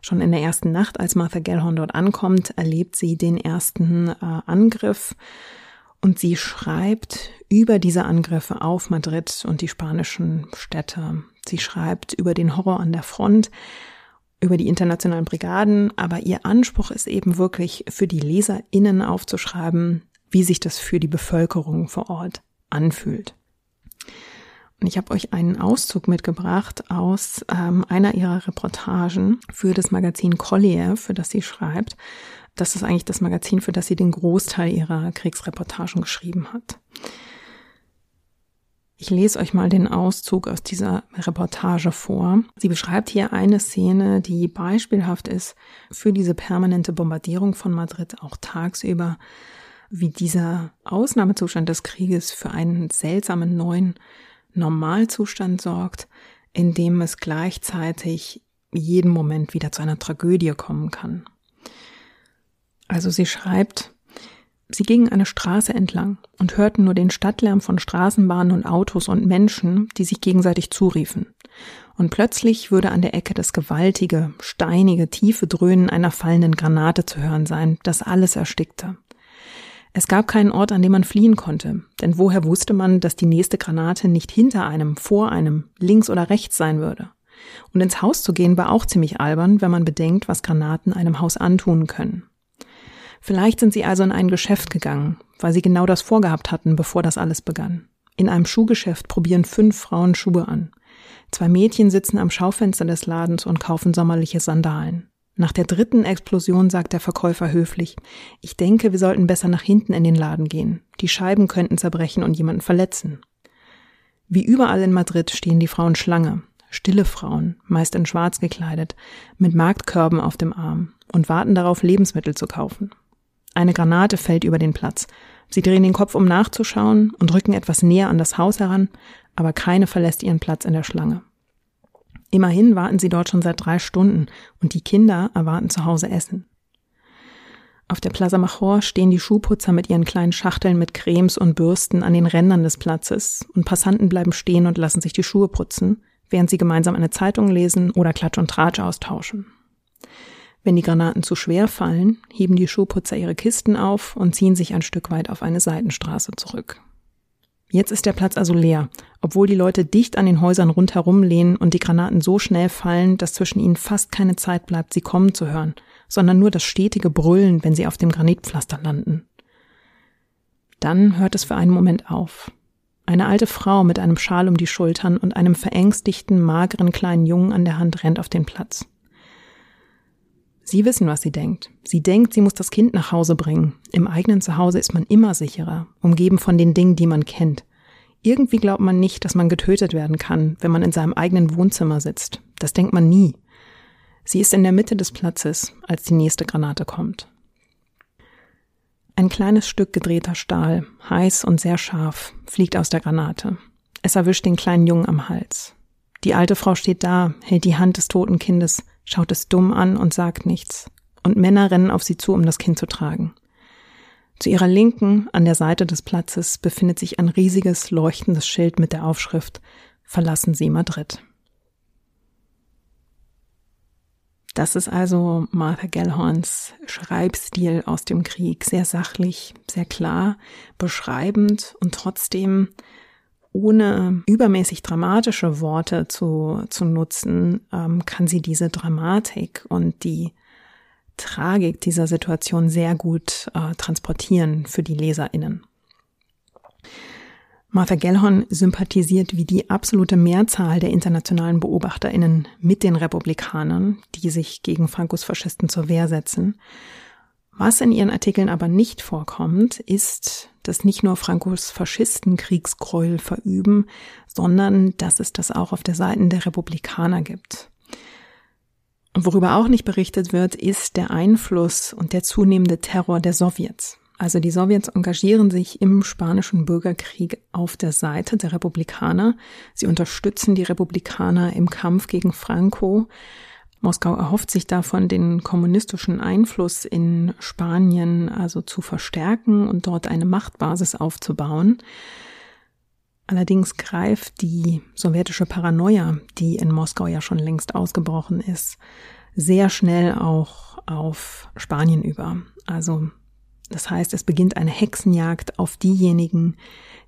Schon in der ersten Nacht, als Martha Gellhorn dort ankommt, erlebt sie den ersten äh, Angriff. Und sie schreibt über diese Angriffe auf Madrid und die spanischen Städte Sie schreibt über den Horror an der Front, über die internationalen Brigaden, aber ihr Anspruch ist eben wirklich für die LeserInnen aufzuschreiben, wie sich das für die Bevölkerung vor Ort anfühlt. Und ich habe euch einen Auszug mitgebracht aus ähm, einer ihrer Reportagen für das Magazin Collier, für das sie schreibt. Das ist eigentlich das Magazin, für das sie den Großteil ihrer Kriegsreportagen geschrieben hat. Ich lese euch mal den Auszug aus dieser Reportage vor. Sie beschreibt hier eine Szene, die beispielhaft ist für diese permanente Bombardierung von Madrid, auch tagsüber, wie dieser Ausnahmezustand des Krieges für einen seltsamen neuen Normalzustand sorgt, in dem es gleichzeitig jeden Moment wieder zu einer Tragödie kommen kann. Also sie schreibt, Sie gingen eine Straße entlang und hörten nur den Stadtlärm von Straßenbahnen und Autos und Menschen, die sich gegenseitig zuriefen. Und plötzlich würde an der Ecke das gewaltige, steinige, tiefe Dröhnen einer fallenden Granate zu hören sein, das alles erstickte. Es gab keinen Ort, an dem man fliehen konnte, denn woher wusste man, dass die nächste Granate nicht hinter einem, vor einem, links oder rechts sein würde? Und ins Haus zu gehen war auch ziemlich albern, wenn man bedenkt, was Granaten einem Haus antun können. Vielleicht sind sie also in ein Geschäft gegangen, weil sie genau das vorgehabt hatten, bevor das alles begann. In einem Schuhgeschäft probieren fünf Frauen Schuhe an. Zwei Mädchen sitzen am Schaufenster des Ladens und kaufen sommerliche Sandalen. Nach der dritten Explosion sagt der Verkäufer höflich, ich denke, wir sollten besser nach hinten in den Laden gehen. Die Scheiben könnten zerbrechen und jemanden verletzen. Wie überall in Madrid stehen die Frauen Schlange. Stille Frauen, meist in schwarz gekleidet, mit Marktkörben auf dem Arm und warten darauf, Lebensmittel zu kaufen. Eine Granate fällt über den Platz. Sie drehen den Kopf, um nachzuschauen und rücken etwas näher an das Haus heran, aber keine verlässt ihren Platz in der Schlange. Immerhin warten sie dort schon seit drei Stunden und die Kinder erwarten zu Hause Essen. Auf der Plaza Major stehen die Schuhputzer mit ihren kleinen Schachteln mit Cremes und Bürsten an den Rändern des Platzes und Passanten bleiben stehen und lassen sich die Schuhe putzen, während sie gemeinsam eine Zeitung lesen oder Klatsch und Tratsch austauschen. Wenn die Granaten zu schwer fallen, heben die Schuhputzer ihre Kisten auf und ziehen sich ein Stück weit auf eine Seitenstraße zurück. Jetzt ist der Platz also leer, obwohl die Leute dicht an den Häusern rundherum lehnen und die Granaten so schnell fallen, dass zwischen ihnen fast keine Zeit bleibt, sie kommen zu hören, sondern nur das stetige Brüllen, wenn sie auf dem Granitpflaster landen. Dann hört es für einen Moment auf. Eine alte Frau mit einem Schal um die Schultern und einem verängstigten, mageren kleinen Jungen an der Hand rennt auf den Platz. Sie wissen, was sie denkt. Sie denkt, sie muss das Kind nach Hause bringen. Im eigenen Zuhause ist man immer sicherer, umgeben von den Dingen, die man kennt. Irgendwie glaubt man nicht, dass man getötet werden kann, wenn man in seinem eigenen Wohnzimmer sitzt. Das denkt man nie. Sie ist in der Mitte des Platzes, als die nächste Granate kommt. Ein kleines Stück gedrehter Stahl, heiß und sehr scharf, fliegt aus der Granate. Es erwischt den kleinen Jungen am Hals. Die alte Frau steht da, hält die Hand des toten Kindes, schaut es dumm an und sagt nichts. Und Männer rennen auf sie zu, um das Kind zu tragen. Zu ihrer Linken, an der Seite des Platzes, befindet sich ein riesiges, leuchtendes Schild mit der Aufschrift Verlassen Sie Madrid. Das ist also Martha Gellhorns Schreibstil aus dem Krieg. Sehr sachlich, sehr klar, beschreibend und trotzdem ohne übermäßig dramatische Worte zu, zu nutzen, ähm, kann sie diese Dramatik und die Tragik dieser Situation sehr gut äh, transportieren für die LeserInnen. Martha Gellhorn sympathisiert wie die absolute Mehrzahl der internationalen BeobachterInnen mit den Republikanern, die sich gegen Frankos Faschisten zur Wehr setzen. Was in ihren Artikeln aber nicht vorkommt, ist, dass nicht nur Frankos Faschisten Kriegsgräuel verüben, sondern dass es das auch auf der Seite der Republikaner gibt. Und worüber auch nicht berichtet wird, ist der Einfluss und der zunehmende Terror der Sowjets. Also die Sowjets engagieren sich im spanischen Bürgerkrieg auf der Seite der Republikaner. Sie unterstützen die Republikaner im Kampf gegen Franco. Moskau erhofft sich davon, den kommunistischen Einfluss in Spanien also zu verstärken und dort eine Machtbasis aufzubauen. Allerdings greift die sowjetische Paranoia, die in Moskau ja schon längst ausgebrochen ist, sehr schnell auch auf Spanien über. Also das heißt, es beginnt eine Hexenjagd auf diejenigen,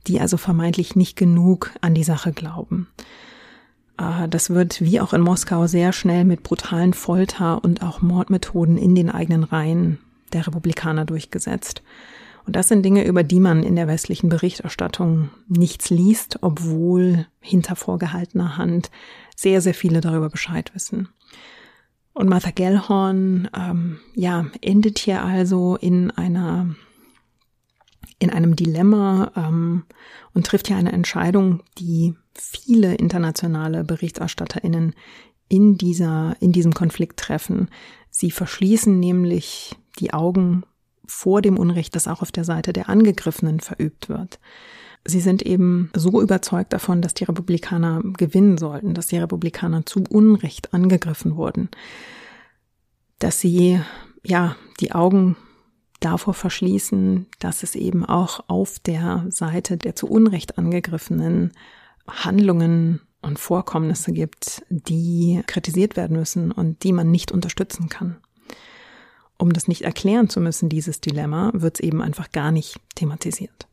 die also vermeintlich nicht genug an die Sache glauben. Äh, das wird wie auch in Moskau sehr schnell mit brutalen Folter und auch Mordmethoden in den eigenen Reihen der Republikaner durchgesetzt. Und das sind Dinge, über die man in der westlichen Berichterstattung nichts liest, obwohl hinter vorgehaltener Hand sehr, sehr viele darüber Bescheid wissen. Und Martha Gellhorn, ähm, ja, endet hier also in einer, in einem Dilemma ähm, und trifft hier eine Entscheidung, die viele internationale BerichterstatterInnen in dieser, in diesem Konflikt treffen. Sie verschließen nämlich die Augen vor dem Unrecht, das auch auf der Seite der Angegriffenen verübt wird. Sie sind eben so überzeugt davon, dass die Republikaner gewinnen sollten, dass die Republikaner zu Unrecht angegriffen wurden, dass sie ja die Augen davor verschließen, dass es eben auch auf der Seite der zu Unrecht angegriffenen Handlungen und Vorkommnisse gibt, die kritisiert werden müssen und die man nicht unterstützen kann. Um das nicht erklären zu müssen, dieses Dilemma, wird es eben einfach gar nicht thematisiert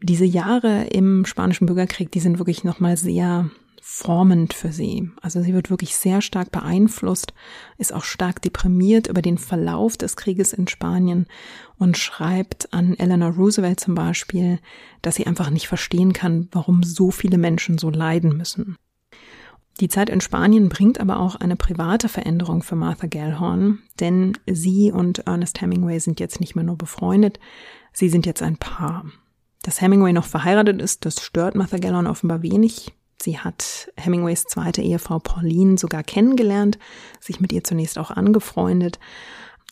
diese Jahre im spanischen Bürgerkrieg, die sind wirklich nochmal sehr formend für sie. Also sie wird wirklich sehr stark beeinflusst, ist auch stark deprimiert über den Verlauf des Krieges in Spanien und schreibt an Eleanor Roosevelt zum Beispiel, dass sie einfach nicht verstehen kann, warum so viele Menschen so leiden müssen. Die Zeit in Spanien bringt aber auch eine private Veränderung für Martha Gellhorn, denn sie und Ernest Hemingway sind jetzt nicht mehr nur befreundet, sie sind jetzt ein Paar. Dass Hemingway noch verheiratet ist, das stört Martha Gellhorn offenbar wenig. Sie hat Hemingways zweite Ehefrau Pauline sogar kennengelernt, sich mit ihr zunächst auch angefreundet,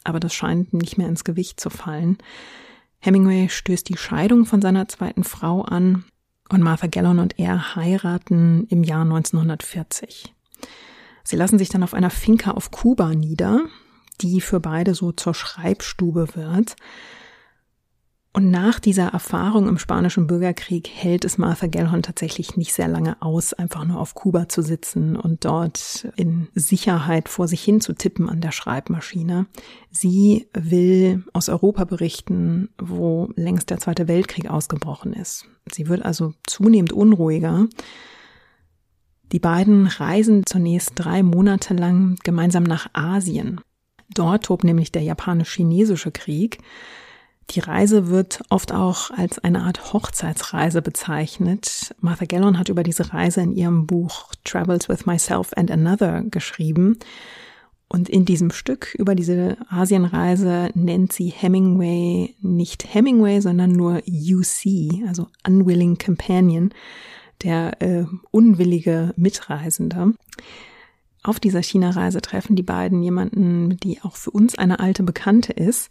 aber das scheint nicht mehr ins Gewicht zu fallen. Hemingway stößt die Scheidung von seiner zweiten Frau an und Martha Gellhorn und er heiraten im Jahr 1940. Sie lassen sich dann auf einer Finca auf Kuba nieder, die für beide so zur Schreibstube wird. Und nach dieser Erfahrung im spanischen Bürgerkrieg hält es Martha Gellhorn tatsächlich nicht sehr lange aus, einfach nur auf Kuba zu sitzen und dort in Sicherheit vor sich hin zu tippen an der Schreibmaschine. Sie will aus Europa berichten, wo längst der Zweite Weltkrieg ausgebrochen ist. Sie wird also zunehmend unruhiger. Die beiden reisen zunächst drei Monate lang gemeinsam nach Asien. Dort tobt nämlich der japanisch-chinesische Krieg. Die Reise wird oft auch als eine Art Hochzeitsreise bezeichnet. Martha Gellon hat über diese Reise in ihrem Buch Travels with Myself and Another geschrieben. Und in diesem Stück über diese Asienreise nennt sie Hemingway nicht Hemingway, sondern nur UC, also Unwilling Companion, der äh, unwillige Mitreisende. Auf dieser China-Reise treffen die beiden jemanden, die auch für uns eine alte Bekannte ist,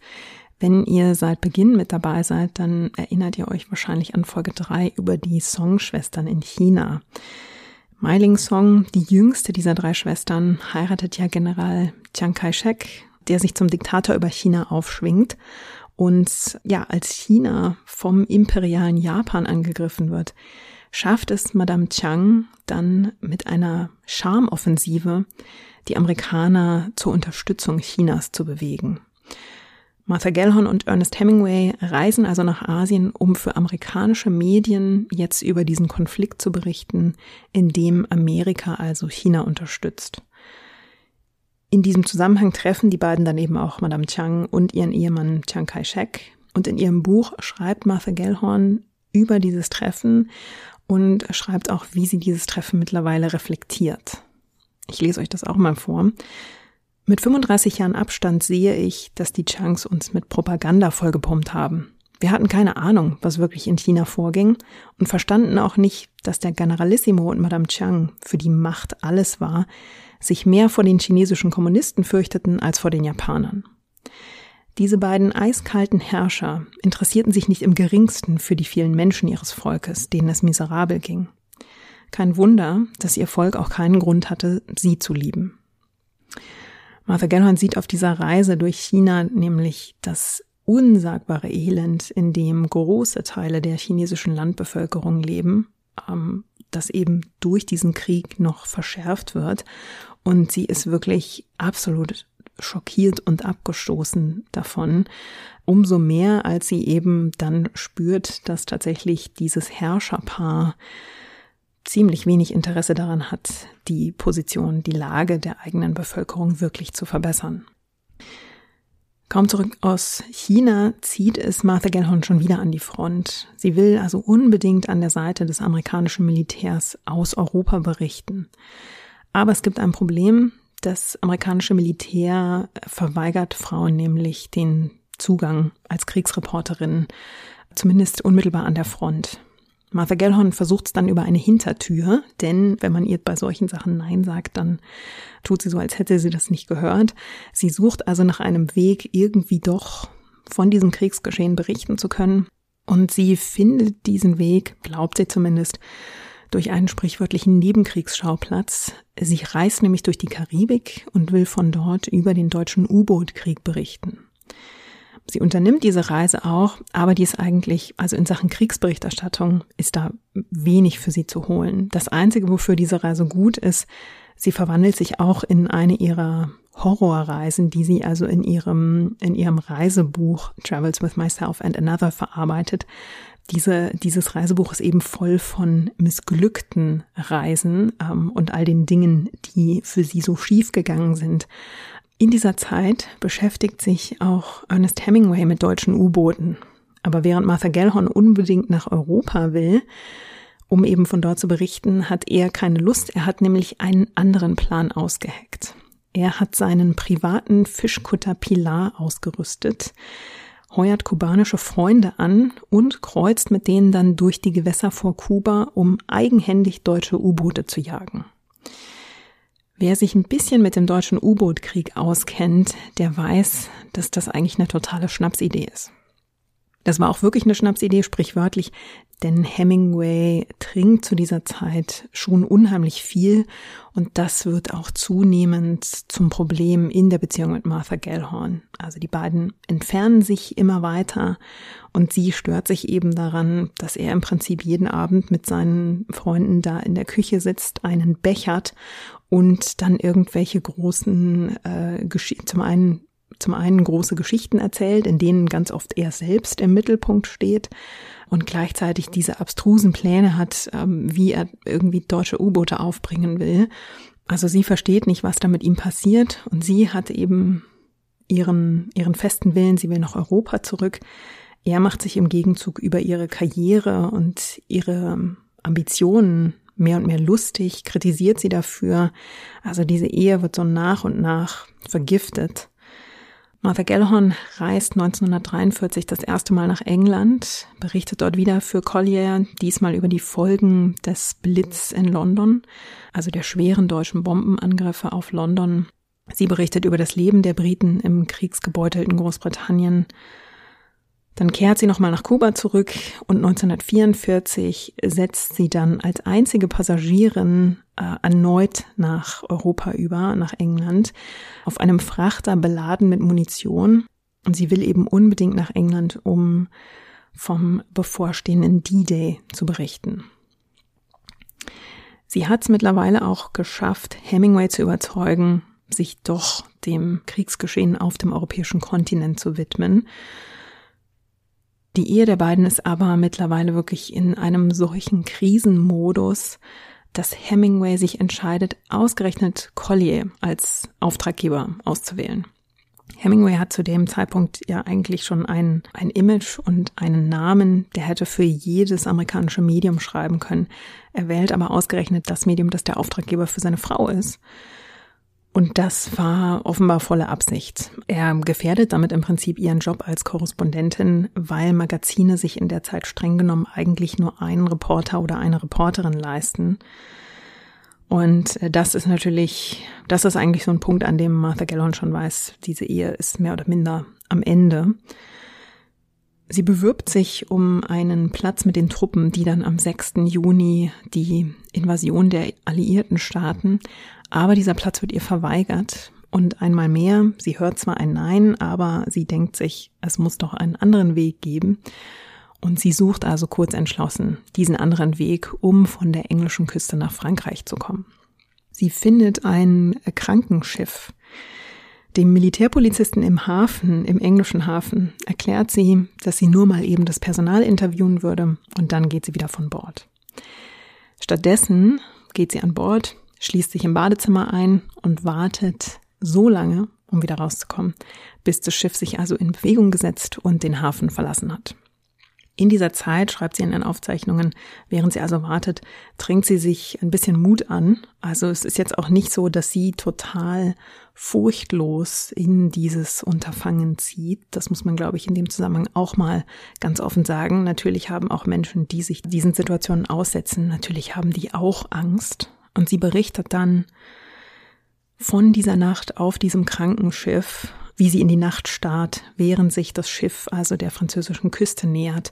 wenn ihr seit Beginn mit dabei seid, dann erinnert ihr euch wahrscheinlich an Folge 3 über die Songschwestern in China. Meiling Song, die jüngste dieser drei Schwestern, heiratet ja General Chiang Kai-shek, der sich zum Diktator über China aufschwingt. Und ja, als China vom imperialen Japan angegriffen wird, schafft es Madame Chiang dann mit einer Charmoffensive, die Amerikaner zur Unterstützung Chinas zu bewegen. Martha Gellhorn und Ernest Hemingway reisen also nach Asien, um für amerikanische Medien jetzt über diesen Konflikt zu berichten, in dem Amerika also China unterstützt. In diesem Zusammenhang treffen die beiden dann eben auch Madame Chiang und ihren Ehemann Chiang Kai-shek. Und in ihrem Buch schreibt Martha Gellhorn über dieses Treffen und schreibt auch, wie sie dieses Treffen mittlerweile reflektiert. Ich lese euch das auch mal vor. Mit 35 Jahren Abstand sehe ich, dass die Changs uns mit Propaganda vollgepumpt haben. Wir hatten keine Ahnung, was wirklich in China vorging und verstanden auch nicht, dass der Generalissimo und Madame Chiang, für die Macht alles war, sich mehr vor den chinesischen Kommunisten fürchteten als vor den Japanern. Diese beiden eiskalten Herrscher interessierten sich nicht im geringsten für die vielen Menschen ihres Volkes, denen es miserabel ging. Kein Wunder, dass ihr Volk auch keinen Grund hatte, sie zu lieben. Martha Gellhorn sieht auf dieser Reise durch China nämlich das unsagbare Elend, in dem große Teile der chinesischen Landbevölkerung leben, ähm, das eben durch diesen Krieg noch verschärft wird. Und sie ist wirklich absolut schockiert und abgestoßen davon. Umso mehr, als sie eben dann spürt, dass tatsächlich dieses Herrscherpaar ziemlich wenig Interesse daran hat, die Position, die Lage der eigenen Bevölkerung wirklich zu verbessern. Kaum zurück aus China zieht es Martha Gellhorn schon wieder an die Front. Sie will also unbedingt an der Seite des amerikanischen Militärs aus Europa berichten. Aber es gibt ein Problem. Das amerikanische Militär verweigert Frauen nämlich den Zugang als Kriegsreporterin, zumindest unmittelbar an der Front. Martha Gellhorn versucht es dann über eine Hintertür, denn wenn man ihr bei solchen Sachen Nein sagt, dann tut sie so, als hätte sie das nicht gehört. Sie sucht also nach einem Weg, irgendwie doch von diesem Kriegsgeschehen berichten zu können. Und sie findet diesen Weg, glaubt sie zumindest, durch einen sprichwörtlichen Nebenkriegsschauplatz. Sie reist nämlich durch die Karibik und will von dort über den deutschen U-Boot-Krieg berichten. Sie unternimmt diese Reise auch, aber die ist eigentlich, also in Sachen Kriegsberichterstattung, ist da wenig für sie zu holen. Das Einzige, wofür diese Reise gut ist, sie verwandelt sich auch in eine ihrer Horrorreisen, die sie also in ihrem, in ihrem Reisebuch Travels with Myself and Another verarbeitet. Diese, dieses Reisebuch ist eben voll von missglückten Reisen ähm, und all den Dingen, die für sie so schief gegangen sind. In dieser Zeit beschäftigt sich auch Ernest Hemingway mit deutschen U-Booten. Aber während Martha Gellhorn unbedingt nach Europa will, um eben von dort zu berichten, hat er keine Lust. Er hat nämlich einen anderen Plan ausgeheckt. Er hat seinen privaten Fischkutter Pilar ausgerüstet heuert kubanische Freunde an und kreuzt mit denen dann durch die Gewässer vor Kuba, um eigenhändig deutsche U-Boote zu jagen. Wer sich ein bisschen mit dem deutschen U-Boot-Krieg auskennt, der weiß, dass das eigentlich eine totale Schnapsidee ist. Das war auch wirklich eine Schnapsidee, sprichwörtlich, denn Hemingway trinkt zu dieser Zeit schon unheimlich viel und das wird auch zunehmend zum Problem in der Beziehung mit Martha Gellhorn. Also die beiden entfernen sich immer weiter und sie stört sich eben daran, dass er im Prinzip jeden Abend mit seinen Freunden da in der Küche sitzt, einen bechert und dann irgendwelche großen äh, zum einen zum einen große Geschichten erzählt, in denen ganz oft er selbst im Mittelpunkt steht und gleichzeitig diese abstrusen Pläne hat, ähm, wie er irgendwie deutsche U-Boote aufbringen will. Also sie versteht nicht, was da mit ihm passiert und sie hat eben ihren, ihren festen Willen, sie will nach Europa zurück. Er macht sich im Gegenzug über ihre Karriere und ihre Ambitionen mehr und mehr lustig, kritisiert sie dafür. Also diese Ehe wird so nach und nach vergiftet. Martha Gellhorn reist 1943 das erste Mal nach England, berichtet dort wieder für Collier, diesmal über die Folgen des Blitz in London, also der schweren deutschen Bombenangriffe auf London. Sie berichtet über das Leben der Briten im kriegsgebeutelten Großbritannien, dann kehrt sie nochmal nach Kuba zurück und 1944 setzt sie dann als einzige Passagierin äh, erneut nach Europa über, nach England, auf einem Frachter beladen mit Munition. Und sie will eben unbedingt nach England, um vom bevorstehenden D-Day zu berichten. Sie hat es mittlerweile auch geschafft, Hemingway zu überzeugen, sich doch dem Kriegsgeschehen auf dem europäischen Kontinent zu widmen. Die Ehe der beiden ist aber mittlerweile wirklich in einem solchen Krisenmodus, dass Hemingway sich entscheidet, ausgerechnet Collier als Auftraggeber auszuwählen. Hemingway hat zu dem Zeitpunkt ja eigentlich schon ein, ein Image und einen Namen, der hätte für jedes amerikanische Medium schreiben können. Er wählt aber ausgerechnet das Medium, das der Auftraggeber für seine Frau ist. Und das war offenbar volle Absicht. Er gefährdet damit im Prinzip ihren Job als Korrespondentin, weil Magazine sich in der Zeit streng genommen eigentlich nur einen Reporter oder eine Reporterin leisten. Und äh, das ist natürlich, das ist eigentlich so ein Punkt, an dem Martha Gellhorn schon weiß, diese Ehe ist mehr oder minder am Ende. Sie bewirbt sich um einen Platz mit den Truppen, die dann am 6. Juni die Invasion der Alliierten starten. Aber dieser Platz wird ihr verweigert. Und einmal mehr, sie hört zwar ein Nein, aber sie denkt sich, es muss doch einen anderen Weg geben. Und sie sucht also kurz entschlossen diesen anderen Weg, um von der englischen Küste nach Frankreich zu kommen. Sie findet ein Krankenschiff, dem Militärpolizisten im Hafen, im englischen Hafen, erklärt sie, dass sie nur mal eben das Personal interviewen würde und dann geht sie wieder von Bord. Stattdessen geht sie an Bord, schließt sich im Badezimmer ein und wartet so lange, um wieder rauszukommen, bis das Schiff sich also in Bewegung gesetzt und den Hafen verlassen hat. In dieser Zeit, schreibt sie in ihren Aufzeichnungen, während sie also wartet, trinkt sie sich ein bisschen Mut an. Also es ist jetzt auch nicht so, dass sie total furchtlos in dieses Unterfangen zieht. Das muss man, glaube ich, in dem Zusammenhang auch mal ganz offen sagen. Natürlich haben auch Menschen, die sich diesen Situationen aussetzen, natürlich haben die auch Angst. Und sie berichtet dann von dieser Nacht auf diesem Krankenschiff wie sie in die Nacht starrt, während sich das Schiff also der französischen Küste nähert,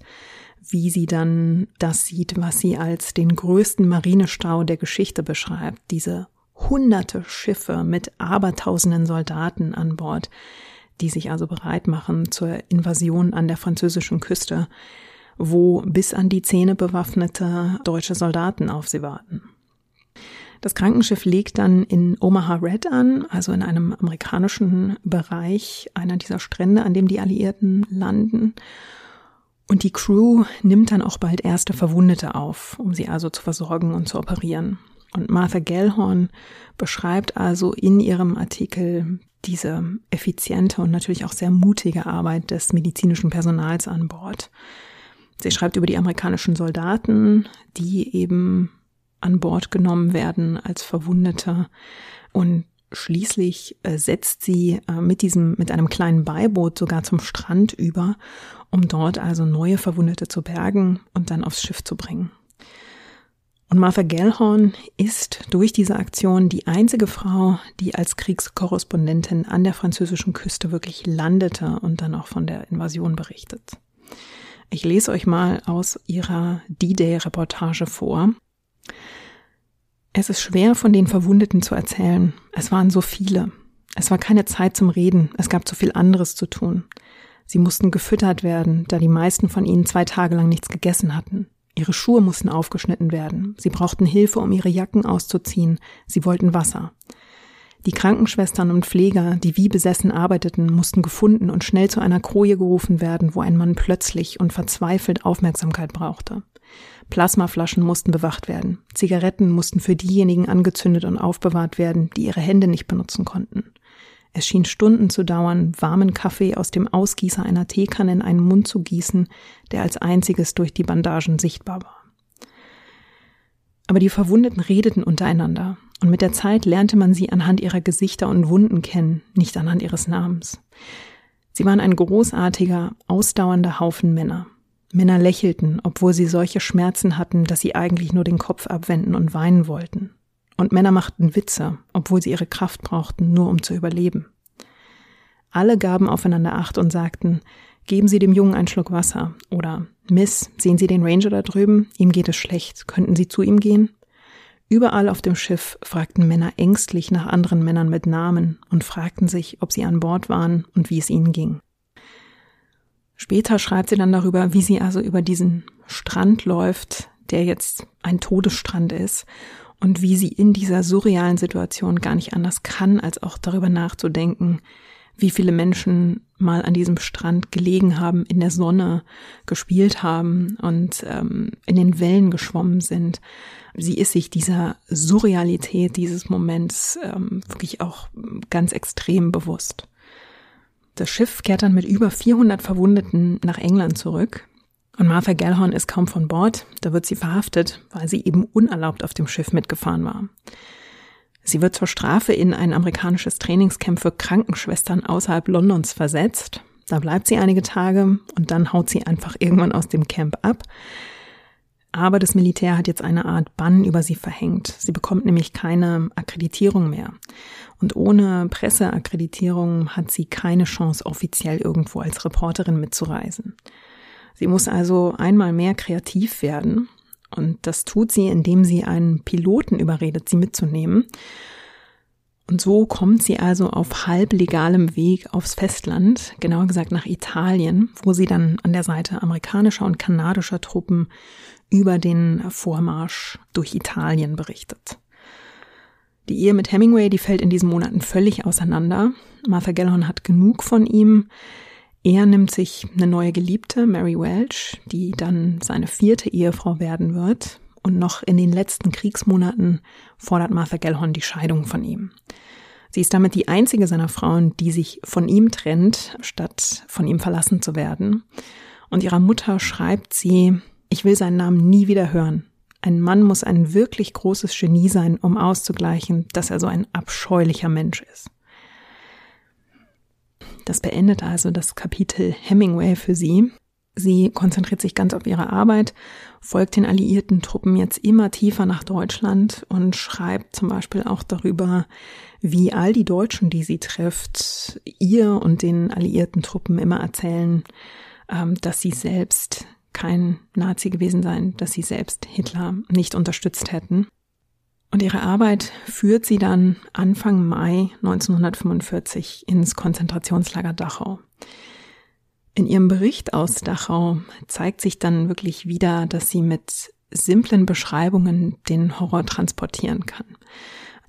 wie sie dann das sieht, was sie als den größten Marinestau der Geschichte beschreibt, diese hunderte Schiffe mit abertausenden Soldaten an Bord, die sich also bereit machen zur Invasion an der französischen Küste, wo bis an die Zähne bewaffnete deutsche Soldaten auf sie warten. Das Krankenschiff legt dann in Omaha Red an, also in einem amerikanischen Bereich, einer dieser Strände, an dem die Alliierten landen. Und die Crew nimmt dann auch bald erste Verwundete auf, um sie also zu versorgen und zu operieren. Und Martha Gellhorn beschreibt also in ihrem Artikel diese effiziente und natürlich auch sehr mutige Arbeit des medizinischen Personals an Bord. Sie schreibt über die amerikanischen Soldaten, die eben an Bord genommen werden als Verwundete und Schließlich äh, setzt sie äh, mit diesem, mit einem kleinen Beiboot sogar zum Strand über, um dort also neue Verwundete zu bergen und dann aufs Schiff zu bringen. Und Martha Gellhorn ist durch diese Aktion die einzige Frau, die als Kriegskorrespondentin an der französischen Küste wirklich landete und dann auch von der Invasion berichtet. Ich lese euch mal aus ihrer D-Day-Reportage vor. Es ist schwer, von den Verwundeten zu erzählen. Es waren so viele. Es war keine Zeit zum Reden. Es gab zu viel anderes zu tun. Sie mussten gefüttert werden, da die meisten von ihnen zwei Tage lang nichts gegessen hatten. Ihre Schuhe mussten aufgeschnitten werden. Sie brauchten Hilfe, um ihre Jacken auszuziehen. Sie wollten Wasser. Die Krankenschwestern und Pfleger, die wie besessen arbeiteten, mussten gefunden und schnell zu einer Koje gerufen werden, wo ein Mann plötzlich und verzweifelt Aufmerksamkeit brauchte. Plasmaflaschen mussten bewacht werden. Zigaretten mussten für diejenigen angezündet und aufbewahrt werden, die ihre Hände nicht benutzen konnten. Es schien Stunden zu dauern, warmen Kaffee aus dem Ausgießer einer Teekanne in einen Mund zu gießen, der als einziges durch die Bandagen sichtbar war. Aber die Verwundeten redeten untereinander, und mit der Zeit lernte man sie anhand ihrer Gesichter und Wunden kennen, nicht anhand ihres Namens. Sie waren ein großartiger, ausdauernder Haufen Männer. Männer lächelten, obwohl sie solche Schmerzen hatten, dass sie eigentlich nur den Kopf abwenden und weinen wollten. Und Männer machten Witze, obwohl sie ihre Kraft brauchten, nur um zu überleben. Alle gaben aufeinander Acht und sagten, geben Sie dem Jungen einen Schluck Wasser oder Miss, sehen Sie den Ranger da drüben? Ihm geht es schlecht. Könnten Sie zu ihm gehen? Überall auf dem Schiff fragten Männer ängstlich nach anderen Männern mit Namen und fragten sich, ob sie an Bord waren und wie es ihnen ging. Später schreibt sie dann darüber, wie sie also über diesen Strand läuft, der jetzt ein Todesstrand ist und wie sie in dieser surrealen Situation gar nicht anders kann, als auch darüber nachzudenken, wie viele Menschen mal an diesem Strand gelegen haben, in der Sonne gespielt haben und ähm, in den Wellen geschwommen sind. Sie ist sich dieser Surrealität dieses Moments ähm, wirklich auch ganz extrem bewusst. Das Schiff kehrt dann mit über 400 Verwundeten nach England zurück. Und Martha Gellhorn ist kaum von Bord. Da wird sie verhaftet, weil sie eben unerlaubt auf dem Schiff mitgefahren war. Sie wird zur Strafe in ein amerikanisches Trainingscamp für Krankenschwestern außerhalb Londons versetzt. Da bleibt sie einige Tage und dann haut sie einfach irgendwann aus dem Camp ab. Aber das Militär hat jetzt eine Art Bann über sie verhängt. Sie bekommt nämlich keine Akkreditierung mehr. Und ohne Presseakkreditierung hat sie keine Chance, offiziell irgendwo als Reporterin mitzureisen. Sie muss also einmal mehr kreativ werden. Und das tut sie, indem sie einen Piloten überredet, sie mitzunehmen. Und so kommt sie also auf halblegalem Weg aufs Festland, genauer gesagt nach Italien, wo sie dann an der Seite amerikanischer und kanadischer Truppen über den Vormarsch durch Italien berichtet. Die Ehe mit Hemingway, die fällt in diesen Monaten völlig auseinander. Martha Gellhorn hat genug von ihm. Er nimmt sich eine neue Geliebte, Mary Welch, die dann seine vierte Ehefrau werden wird. Und noch in den letzten Kriegsmonaten fordert Martha Gellhorn die Scheidung von ihm. Sie ist damit die einzige seiner Frauen, die sich von ihm trennt, statt von ihm verlassen zu werden. Und ihrer Mutter schreibt sie, ich will seinen Namen nie wieder hören. Ein Mann muss ein wirklich großes Genie sein, um auszugleichen, dass er so ein abscheulicher Mensch ist. Das beendet also das Kapitel Hemingway für sie. Sie konzentriert sich ganz auf ihre Arbeit, folgt den alliierten Truppen jetzt immer tiefer nach Deutschland und schreibt zum Beispiel auch darüber, wie all die Deutschen, die sie trifft, ihr und den alliierten Truppen immer erzählen, ähm, dass sie selbst kein Nazi gewesen sein, dass sie selbst Hitler nicht unterstützt hätten. Und ihre Arbeit führt sie dann Anfang Mai 1945 ins Konzentrationslager Dachau. In ihrem Bericht aus Dachau zeigt sich dann wirklich wieder, dass sie mit simplen Beschreibungen den Horror transportieren kann.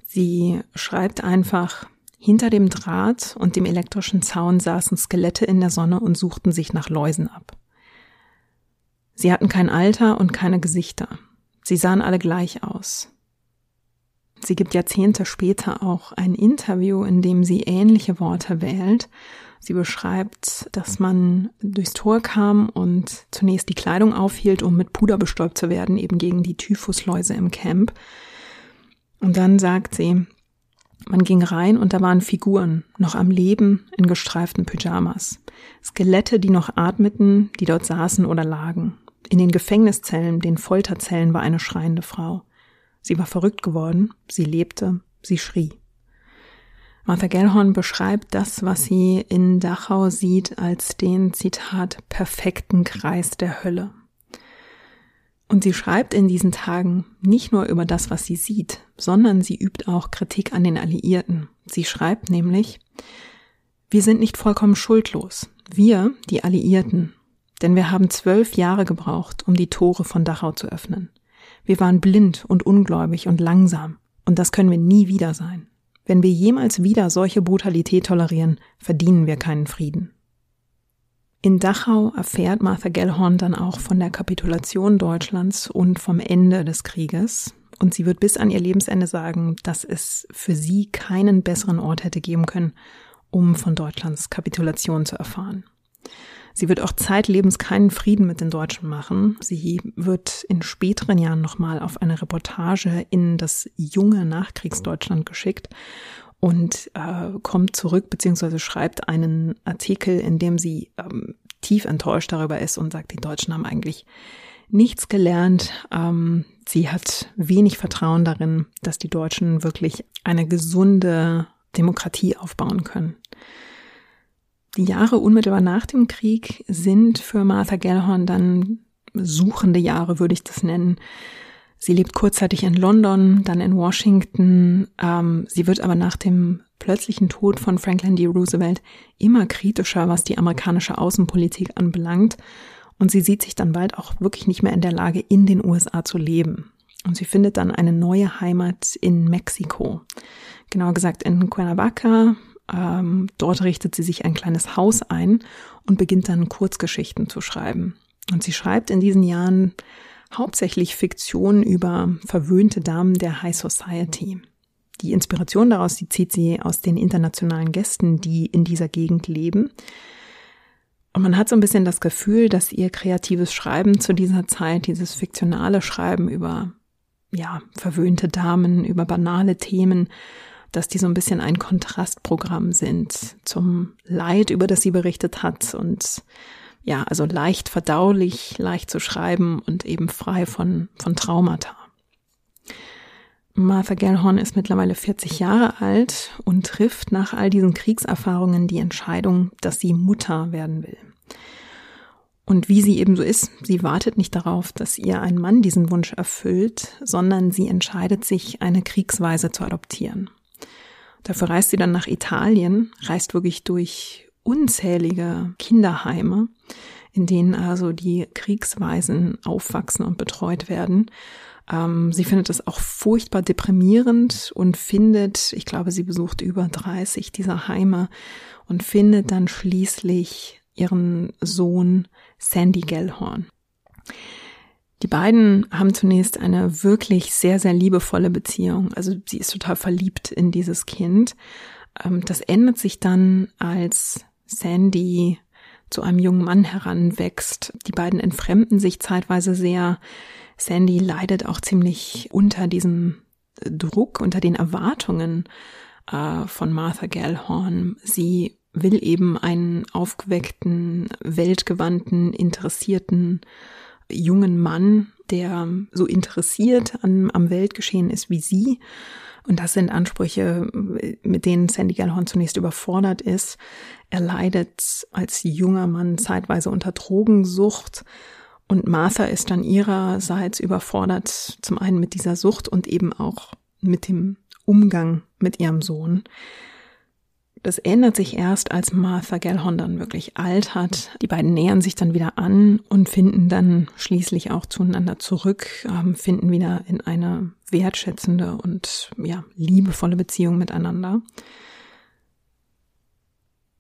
Sie schreibt einfach, hinter dem Draht und dem elektrischen Zaun saßen Skelette in der Sonne und suchten sich nach Läusen ab. Sie hatten kein Alter und keine Gesichter. Sie sahen alle gleich aus. Sie gibt Jahrzehnte später auch ein Interview, in dem sie ähnliche Worte wählt. Sie beschreibt, dass man durchs Tor kam und zunächst die Kleidung aufhielt, um mit Puder bestäubt zu werden, eben gegen die Typhusläuse im Camp. Und dann sagt sie, man ging rein und da waren Figuren, noch am Leben in gestreiften Pyjamas. Skelette, die noch atmeten, die dort saßen oder lagen. In den Gefängniszellen, den Folterzellen war eine schreiende Frau. Sie war verrückt geworden, sie lebte, sie schrie. Martha Gellhorn beschreibt das, was sie in Dachau sieht, als den, Zitat, perfekten Kreis der Hölle. Und sie schreibt in diesen Tagen nicht nur über das, was sie sieht, sondern sie übt auch Kritik an den Alliierten. Sie schreibt nämlich, wir sind nicht vollkommen schuldlos. Wir, die Alliierten, denn wir haben zwölf Jahre gebraucht, um die Tore von Dachau zu öffnen. Wir waren blind und ungläubig und langsam, und das können wir nie wieder sein. Wenn wir jemals wieder solche Brutalität tolerieren, verdienen wir keinen Frieden. In Dachau erfährt Martha Gellhorn dann auch von der Kapitulation Deutschlands und vom Ende des Krieges. Und sie wird bis an ihr Lebensende sagen, dass es für sie keinen besseren Ort hätte geben können, um von Deutschlands Kapitulation zu erfahren. Sie wird auch zeitlebens keinen Frieden mit den Deutschen machen. Sie wird in späteren Jahren nochmal auf eine Reportage in das junge Nachkriegsdeutschland geschickt und äh, kommt zurück beziehungsweise schreibt einen Artikel, in dem sie ähm, tief enttäuscht darüber ist und sagt, die Deutschen haben eigentlich nichts gelernt. Ähm, sie hat wenig Vertrauen darin, dass die Deutschen wirklich eine gesunde Demokratie aufbauen können. Die Jahre unmittelbar nach dem Krieg sind für Martha Gellhorn dann suchende Jahre, würde ich das nennen. Sie lebt kurzzeitig in London, dann in Washington. Ähm, sie wird aber nach dem plötzlichen Tod von Franklin D. Roosevelt immer kritischer, was die amerikanische Außenpolitik anbelangt. Und sie sieht sich dann bald auch wirklich nicht mehr in der Lage, in den USA zu leben. Und sie findet dann eine neue Heimat in Mexiko. Genauer gesagt in Cuernavaca. Ähm, dort richtet sie sich ein kleines Haus ein und beginnt dann Kurzgeschichten zu schreiben. Und sie schreibt in diesen Jahren hauptsächlich Fiktion über verwöhnte Damen der High Society. Die Inspiration daraus, die zieht sie aus den internationalen Gästen, die in dieser Gegend leben. Und man hat so ein bisschen das Gefühl, dass ihr kreatives Schreiben zu dieser Zeit, dieses fiktionale Schreiben über, ja, verwöhnte Damen, über banale Themen, dass die so ein bisschen ein Kontrastprogramm sind zum Leid, über das sie berichtet hat und ja, also leicht verdaulich, leicht zu schreiben und eben frei von, von Traumata. Martha Gellhorn ist mittlerweile 40 Jahre alt und trifft nach all diesen Kriegserfahrungen die Entscheidung, dass sie Mutter werden will. Und wie sie eben so ist, sie wartet nicht darauf, dass ihr ein Mann diesen Wunsch erfüllt, sondern sie entscheidet sich, eine Kriegsweise zu adoptieren. Dafür reist sie dann nach Italien, reist wirklich durch unzählige Kinderheime, in denen also die Kriegsweisen aufwachsen und betreut werden. Ähm, sie findet es auch furchtbar deprimierend und findet, ich glaube, sie besucht über 30 dieser Heime und findet dann schließlich ihren Sohn Sandy Gellhorn. Die beiden haben zunächst eine wirklich sehr, sehr liebevolle Beziehung. Also sie ist total verliebt in dieses Kind. Ähm, das ändert sich dann, als Sandy zu einem jungen Mann heranwächst. Die beiden entfremden sich zeitweise sehr. Sandy leidet auch ziemlich unter diesem Druck, unter den Erwartungen äh, von Martha Gellhorn. Sie will eben einen aufgeweckten, weltgewandten, interessierten jungen Mann, der so interessiert an, am Weltgeschehen ist wie sie und das sind Ansprüche, mit denen Sandy Gallhorn zunächst überfordert ist. Er leidet als junger Mann zeitweise unter Drogensucht und Martha ist dann ihrerseits überfordert, zum einen mit dieser Sucht und eben auch mit dem Umgang mit ihrem Sohn. Das ändert sich erst, als Martha Gellhorn dann wirklich alt hat. Die beiden nähern sich dann wieder an und finden dann schließlich auch zueinander zurück, ähm, finden wieder in eine wertschätzende und ja, liebevolle Beziehung miteinander.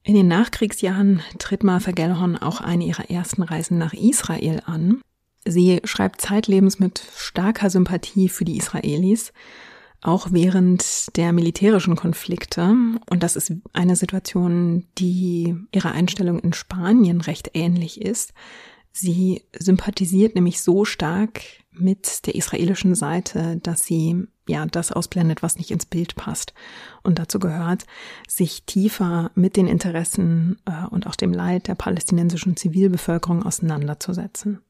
In den Nachkriegsjahren tritt Martha Gellhorn auch eine ihrer ersten Reisen nach Israel an. Sie schreibt zeitlebens mit starker Sympathie für die Israelis auch während der militärischen Konflikte. Und das ist eine Situation, die ihrer Einstellung in Spanien recht ähnlich ist. Sie sympathisiert nämlich so stark mit der israelischen Seite, dass sie ja das ausblendet, was nicht ins Bild passt. Und dazu gehört, sich tiefer mit den Interessen äh, und auch dem Leid der palästinensischen Zivilbevölkerung auseinanderzusetzen.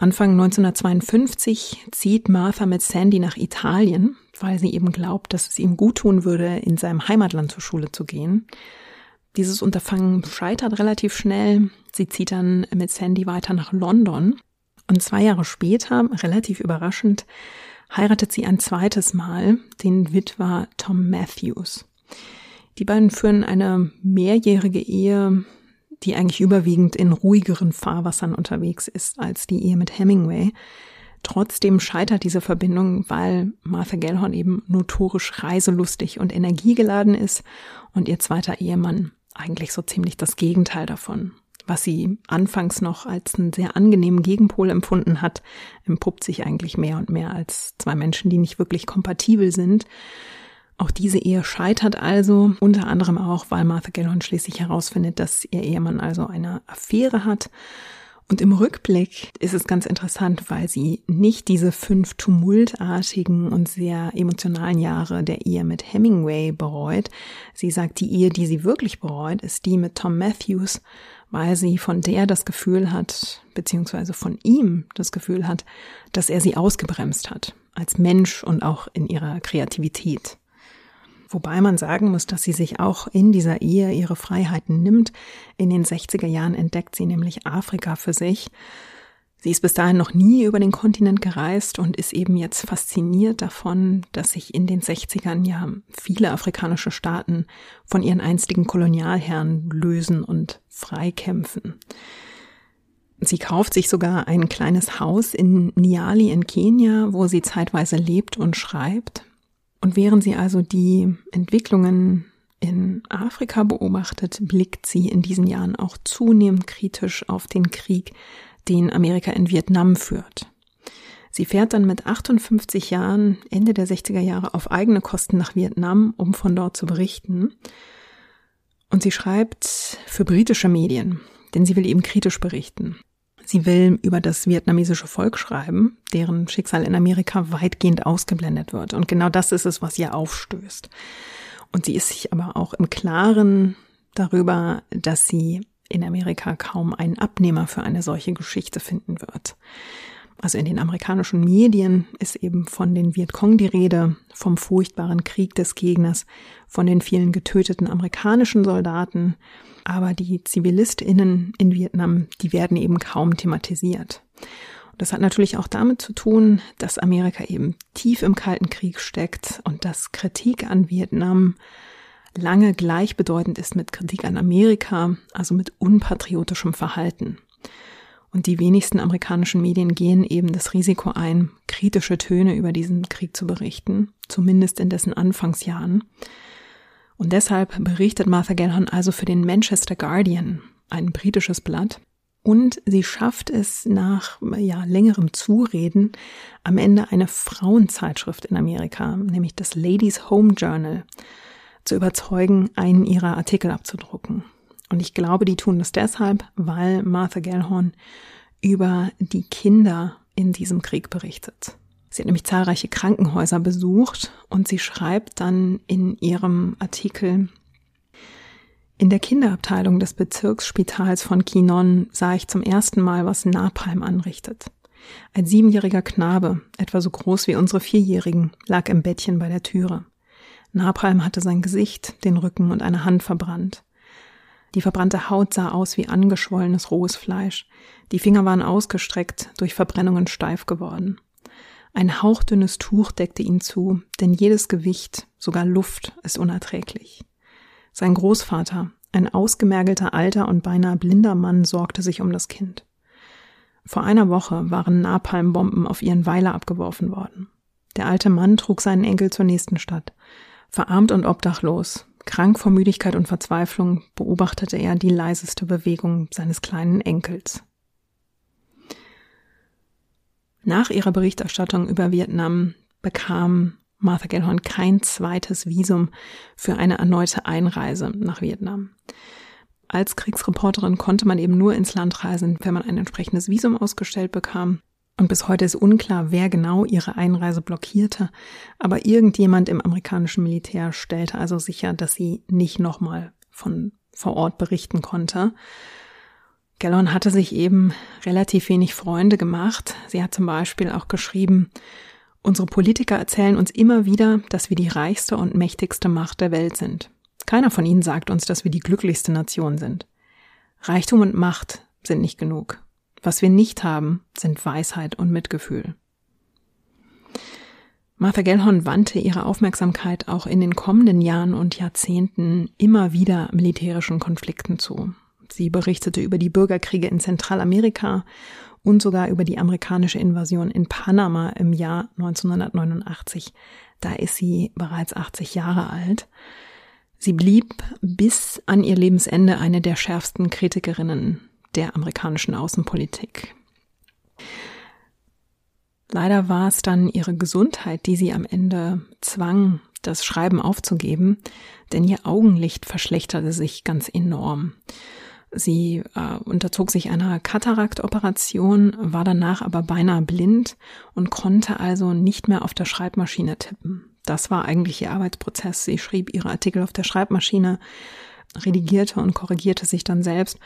Anfang 1952 zieht Martha mit Sandy nach Italien, weil sie eben glaubt, dass es ihm gut tun würde, in seinem Heimatland zur Schule zu gehen. Dieses Unterfangen scheitert relativ schnell. Sie zieht dann mit Sandy weiter nach London. Und zwei Jahre später, relativ überraschend, heiratet sie ein zweites Mal den Witwer Tom Matthews. Die beiden führen eine mehrjährige Ehe, die eigentlich überwiegend in ruhigeren Fahrwassern unterwegs ist als die Ehe mit Hemingway. Trotzdem scheitert diese Verbindung, weil Martha Gellhorn eben notorisch reiselustig und energiegeladen ist und ihr zweiter Ehemann eigentlich so ziemlich das Gegenteil davon. Was sie anfangs noch als einen sehr angenehmen Gegenpol empfunden hat, empuppt sich eigentlich mehr und mehr als zwei Menschen, die nicht wirklich kompatibel sind. Auch diese Ehe scheitert also, unter anderem auch, weil Martha Gellhorn schließlich herausfindet, dass ihr Ehemann also eine Affäre hat. Und im Rückblick ist es ganz interessant, weil sie nicht diese fünf tumultartigen und sehr emotionalen Jahre der Ehe mit Hemingway bereut. Sie sagt, die Ehe, die sie wirklich bereut, ist die mit Tom Matthews, weil sie von der das Gefühl hat, beziehungsweise von ihm das Gefühl hat, dass er sie ausgebremst hat, als Mensch und auch in ihrer Kreativität. Wobei man sagen muss, dass sie sich auch in dieser Ehe ihre Freiheiten nimmt. In den 60er Jahren entdeckt sie nämlich Afrika für sich. Sie ist bis dahin noch nie über den Kontinent gereist und ist eben jetzt fasziniert davon, dass sich in den 60ern ja viele afrikanische Staaten von ihren einstigen Kolonialherren lösen und freikämpfen. Sie kauft sich sogar ein kleines Haus in Niali in Kenia, wo sie zeitweise lebt und schreibt. Und während sie also die Entwicklungen in Afrika beobachtet, blickt sie in diesen Jahren auch zunehmend kritisch auf den Krieg, den Amerika in Vietnam führt. Sie fährt dann mit 58 Jahren Ende der 60er Jahre auf eigene Kosten nach Vietnam, um von dort zu berichten. Und sie schreibt für britische Medien, denn sie will eben kritisch berichten. Sie will über das vietnamesische Volk schreiben, deren Schicksal in Amerika weitgehend ausgeblendet wird. Und genau das ist es, was ihr aufstößt. Und sie ist sich aber auch im Klaren darüber, dass sie in Amerika kaum einen Abnehmer für eine solche Geschichte finden wird. Also in den amerikanischen Medien ist eben von den Vietcong die Rede, vom furchtbaren Krieg des Gegners, von den vielen getöteten amerikanischen Soldaten, aber die Zivilistinnen in Vietnam, die werden eben kaum thematisiert. Und das hat natürlich auch damit zu tun, dass Amerika eben tief im Kalten Krieg steckt und dass Kritik an Vietnam lange gleichbedeutend ist mit Kritik an Amerika, also mit unpatriotischem Verhalten. Und die wenigsten amerikanischen Medien gehen eben das Risiko ein, kritische Töne über diesen Krieg zu berichten, zumindest in dessen Anfangsjahren. Und deshalb berichtet Martha Gellhorn also für den Manchester Guardian, ein britisches Blatt. Und sie schafft es nach ja, längerem Zureden am Ende eine Frauenzeitschrift in Amerika, nämlich das Ladies Home Journal, zu überzeugen, einen ihrer Artikel abzudrucken. Und ich glaube, die tun das deshalb, weil Martha Gellhorn über die Kinder in diesem Krieg berichtet. Sie hat nämlich zahlreiche Krankenhäuser besucht und sie schreibt dann in ihrem Artikel, in der Kinderabteilung des Bezirksspitals von Kinon sah ich zum ersten Mal, was Napalm anrichtet. Ein siebenjähriger Knabe, etwa so groß wie unsere Vierjährigen, lag im Bettchen bei der Türe. Napalm hatte sein Gesicht, den Rücken und eine Hand verbrannt. Die verbrannte Haut sah aus wie angeschwollenes rohes Fleisch. Die Finger waren ausgestreckt, durch Verbrennungen steif geworden. Ein hauchdünnes Tuch deckte ihn zu, denn jedes Gewicht, sogar Luft, ist unerträglich. Sein Großvater, ein ausgemergelter alter und beinahe blinder Mann, sorgte sich um das Kind. Vor einer Woche waren Napalmbomben auf ihren Weiler abgeworfen worden. Der alte Mann trug seinen Enkel zur nächsten Stadt. Verarmt und obdachlos, Krank vor Müdigkeit und Verzweiflung beobachtete er die leiseste Bewegung seines kleinen Enkels. Nach ihrer Berichterstattung über Vietnam bekam Martha Gellhorn kein zweites Visum für eine erneute Einreise nach Vietnam. Als Kriegsreporterin konnte man eben nur ins Land reisen, wenn man ein entsprechendes Visum ausgestellt bekam. Und bis heute ist unklar, wer genau ihre Einreise blockierte. Aber irgendjemand im amerikanischen Militär stellte also sicher, dass sie nicht nochmal von vor Ort berichten konnte. Gellon hatte sich eben relativ wenig Freunde gemacht. Sie hat zum Beispiel auch geschrieben, unsere Politiker erzählen uns immer wieder, dass wir die reichste und mächtigste Macht der Welt sind. Keiner von ihnen sagt uns, dass wir die glücklichste Nation sind. Reichtum und Macht sind nicht genug. Was wir nicht haben, sind Weisheit und Mitgefühl. Martha Gellhorn wandte ihre Aufmerksamkeit auch in den kommenden Jahren und Jahrzehnten immer wieder militärischen Konflikten zu. Sie berichtete über die Bürgerkriege in Zentralamerika und sogar über die amerikanische Invasion in Panama im Jahr 1989. Da ist sie bereits 80 Jahre alt. Sie blieb bis an ihr Lebensende eine der schärfsten Kritikerinnen der amerikanischen Außenpolitik. Leider war es dann ihre Gesundheit, die sie am Ende zwang, das Schreiben aufzugeben, denn ihr Augenlicht verschlechterte sich ganz enorm. Sie äh, unterzog sich einer Kataraktoperation, war danach aber beinahe blind und konnte also nicht mehr auf der Schreibmaschine tippen. Das war eigentlich ihr Arbeitsprozess. Sie schrieb ihre Artikel auf der Schreibmaschine, redigierte und korrigierte sich dann selbst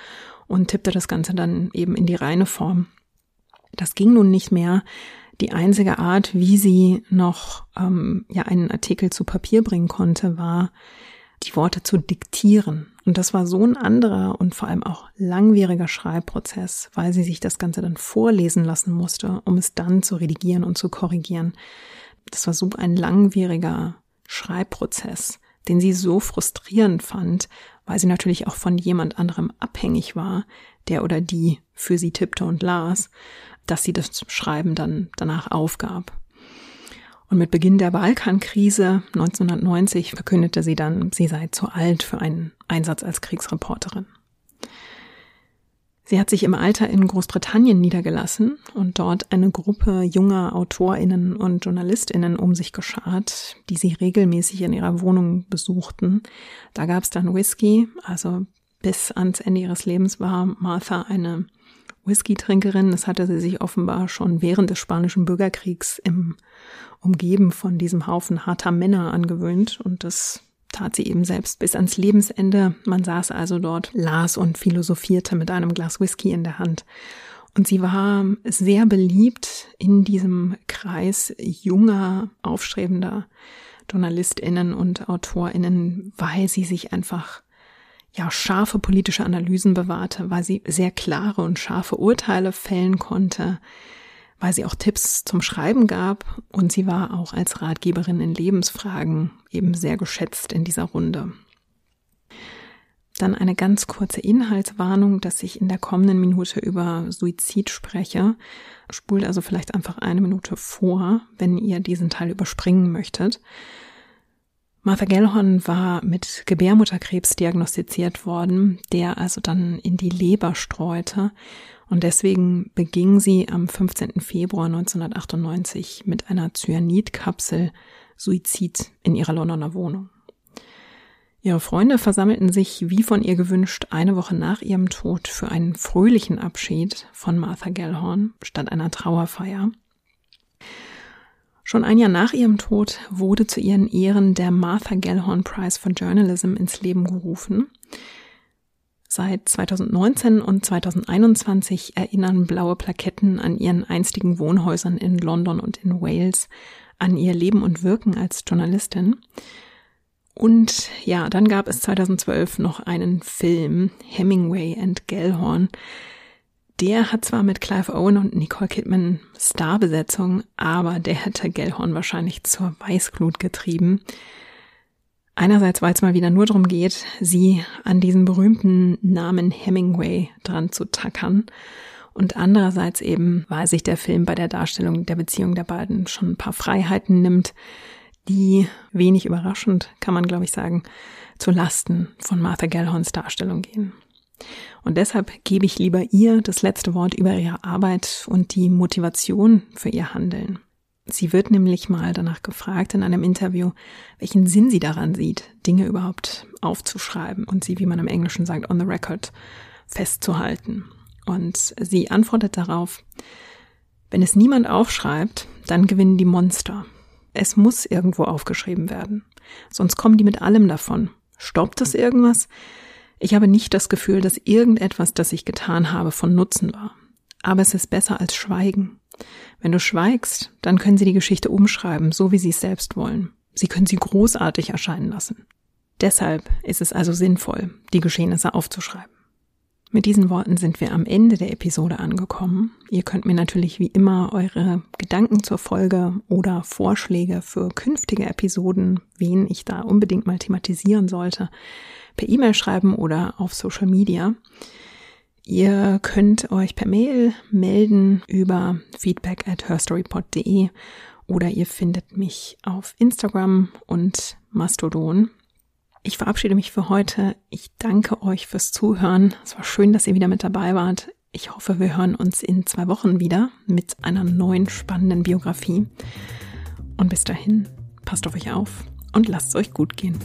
und tippte das Ganze dann eben in die reine Form. Das ging nun nicht mehr. Die einzige Art, wie sie noch ähm, ja einen Artikel zu Papier bringen konnte, war die Worte zu diktieren. Und das war so ein anderer und vor allem auch langwieriger Schreibprozess, weil sie sich das Ganze dann vorlesen lassen musste, um es dann zu redigieren und zu korrigieren. Das war so ein langwieriger Schreibprozess, den sie so frustrierend fand, weil sie natürlich auch von jemand anderem abhängig war, der oder die für sie tippte und las, dass sie das Schreiben dann danach aufgab. Und mit Beginn der Balkankrise 1990 verkündete sie dann, sie sei zu alt für einen Einsatz als Kriegsreporterin. Sie hat sich im Alter in Großbritannien niedergelassen und dort eine Gruppe junger Autorinnen und Journalistinnen um sich geschart, die sie regelmäßig in ihrer Wohnung besuchten. Da gab es dann Whisky, also bis ans Ende ihres Lebens war Martha eine Whisky-Trinkerin. Das hatte sie sich offenbar schon während des Spanischen Bürgerkriegs im Umgeben von diesem Haufen harter Männer angewöhnt und das tat sie eben selbst bis ans Lebensende. Man saß also dort, las und philosophierte mit einem Glas Whisky in der Hand. Und sie war sehr beliebt in diesem Kreis junger, aufstrebender JournalistInnen und AutorInnen, weil sie sich einfach ja, scharfe politische Analysen bewahrte, weil sie sehr klare und scharfe Urteile fällen konnte, weil sie auch Tipps zum Schreiben gab und sie war auch als Ratgeberin in Lebensfragen eben sehr geschätzt in dieser Runde. Dann eine ganz kurze Inhaltswarnung, dass ich in der kommenden Minute über Suizid spreche. Spult also vielleicht einfach eine Minute vor, wenn ihr diesen Teil überspringen möchtet. Martha Gellhorn war mit Gebärmutterkrebs diagnostiziert worden, der also dann in die Leber streute. Und deswegen beging sie am 15. Februar 1998 mit einer Cyanidkapsel Suizid in ihrer Londoner Wohnung. Ihre Freunde versammelten sich, wie von ihr gewünscht, eine Woche nach ihrem Tod für einen fröhlichen Abschied von Martha Gellhorn statt einer Trauerfeier. Schon ein Jahr nach ihrem Tod wurde zu ihren Ehren der Martha Gellhorn Prize for Journalism ins Leben gerufen. Seit 2019 und 2021 erinnern blaue Plaketten an ihren einstigen Wohnhäusern in London und in Wales an ihr Leben und Wirken als Journalistin. Und ja, dann gab es 2012 noch einen Film, Hemingway and Gellhorn, der hat zwar mit Clive Owen und Nicole Kidman Starbesetzung, aber der hätte Gellhorn wahrscheinlich zur Weißglut getrieben. Einerseits, weil es mal wieder nur darum geht, sie an diesen berühmten Namen Hemingway dran zu tackern. Und andererseits eben, weil sich der Film bei der Darstellung der Beziehung der beiden schon ein paar Freiheiten nimmt, die wenig überraschend, kann man glaube ich sagen, zu Lasten von Martha Gellhorns Darstellung gehen. Und deshalb gebe ich lieber ihr das letzte Wort über ihre Arbeit und die Motivation für ihr Handeln. Sie wird nämlich mal danach gefragt in einem Interview, welchen Sinn sie daran sieht, Dinge überhaupt aufzuschreiben und sie, wie man im Englischen sagt, on the record festzuhalten. Und sie antwortet darauf, wenn es niemand aufschreibt, dann gewinnen die Monster. Es muss irgendwo aufgeschrieben werden. Sonst kommen die mit allem davon. Stoppt es irgendwas? Ich habe nicht das Gefühl, dass irgendetwas, das ich getan habe, von Nutzen war. Aber es ist besser als Schweigen. Wenn du schweigst, dann können sie die Geschichte umschreiben, so wie sie es selbst wollen. Sie können sie großartig erscheinen lassen. Deshalb ist es also sinnvoll, die Geschehnisse aufzuschreiben. Mit diesen Worten sind wir am Ende der Episode angekommen. Ihr könnt mir natürlich wie immer eure Gedanken zur Folge oder Vorschläge für künftige Episoden, wen ich da unbedingt mal thematisieren sollte, per E-Mail schreiben oder auf Social Media. Ihr könnt euch per Mail melden über feedback at herstorypod.de oder ihr findet mich auf Instagram und Mastodon. Ich verabschiede mich für heute. Ich danke euch fürs Zuhören. Es war schön, dass ihr wieder mit dabei wart. Ich hoffe, wir hören uns in zwei Wochen wieder mit einer neuen spannenden Biografie. Und bis dahin, passt auf euch auf und lasst es euch gut gehen.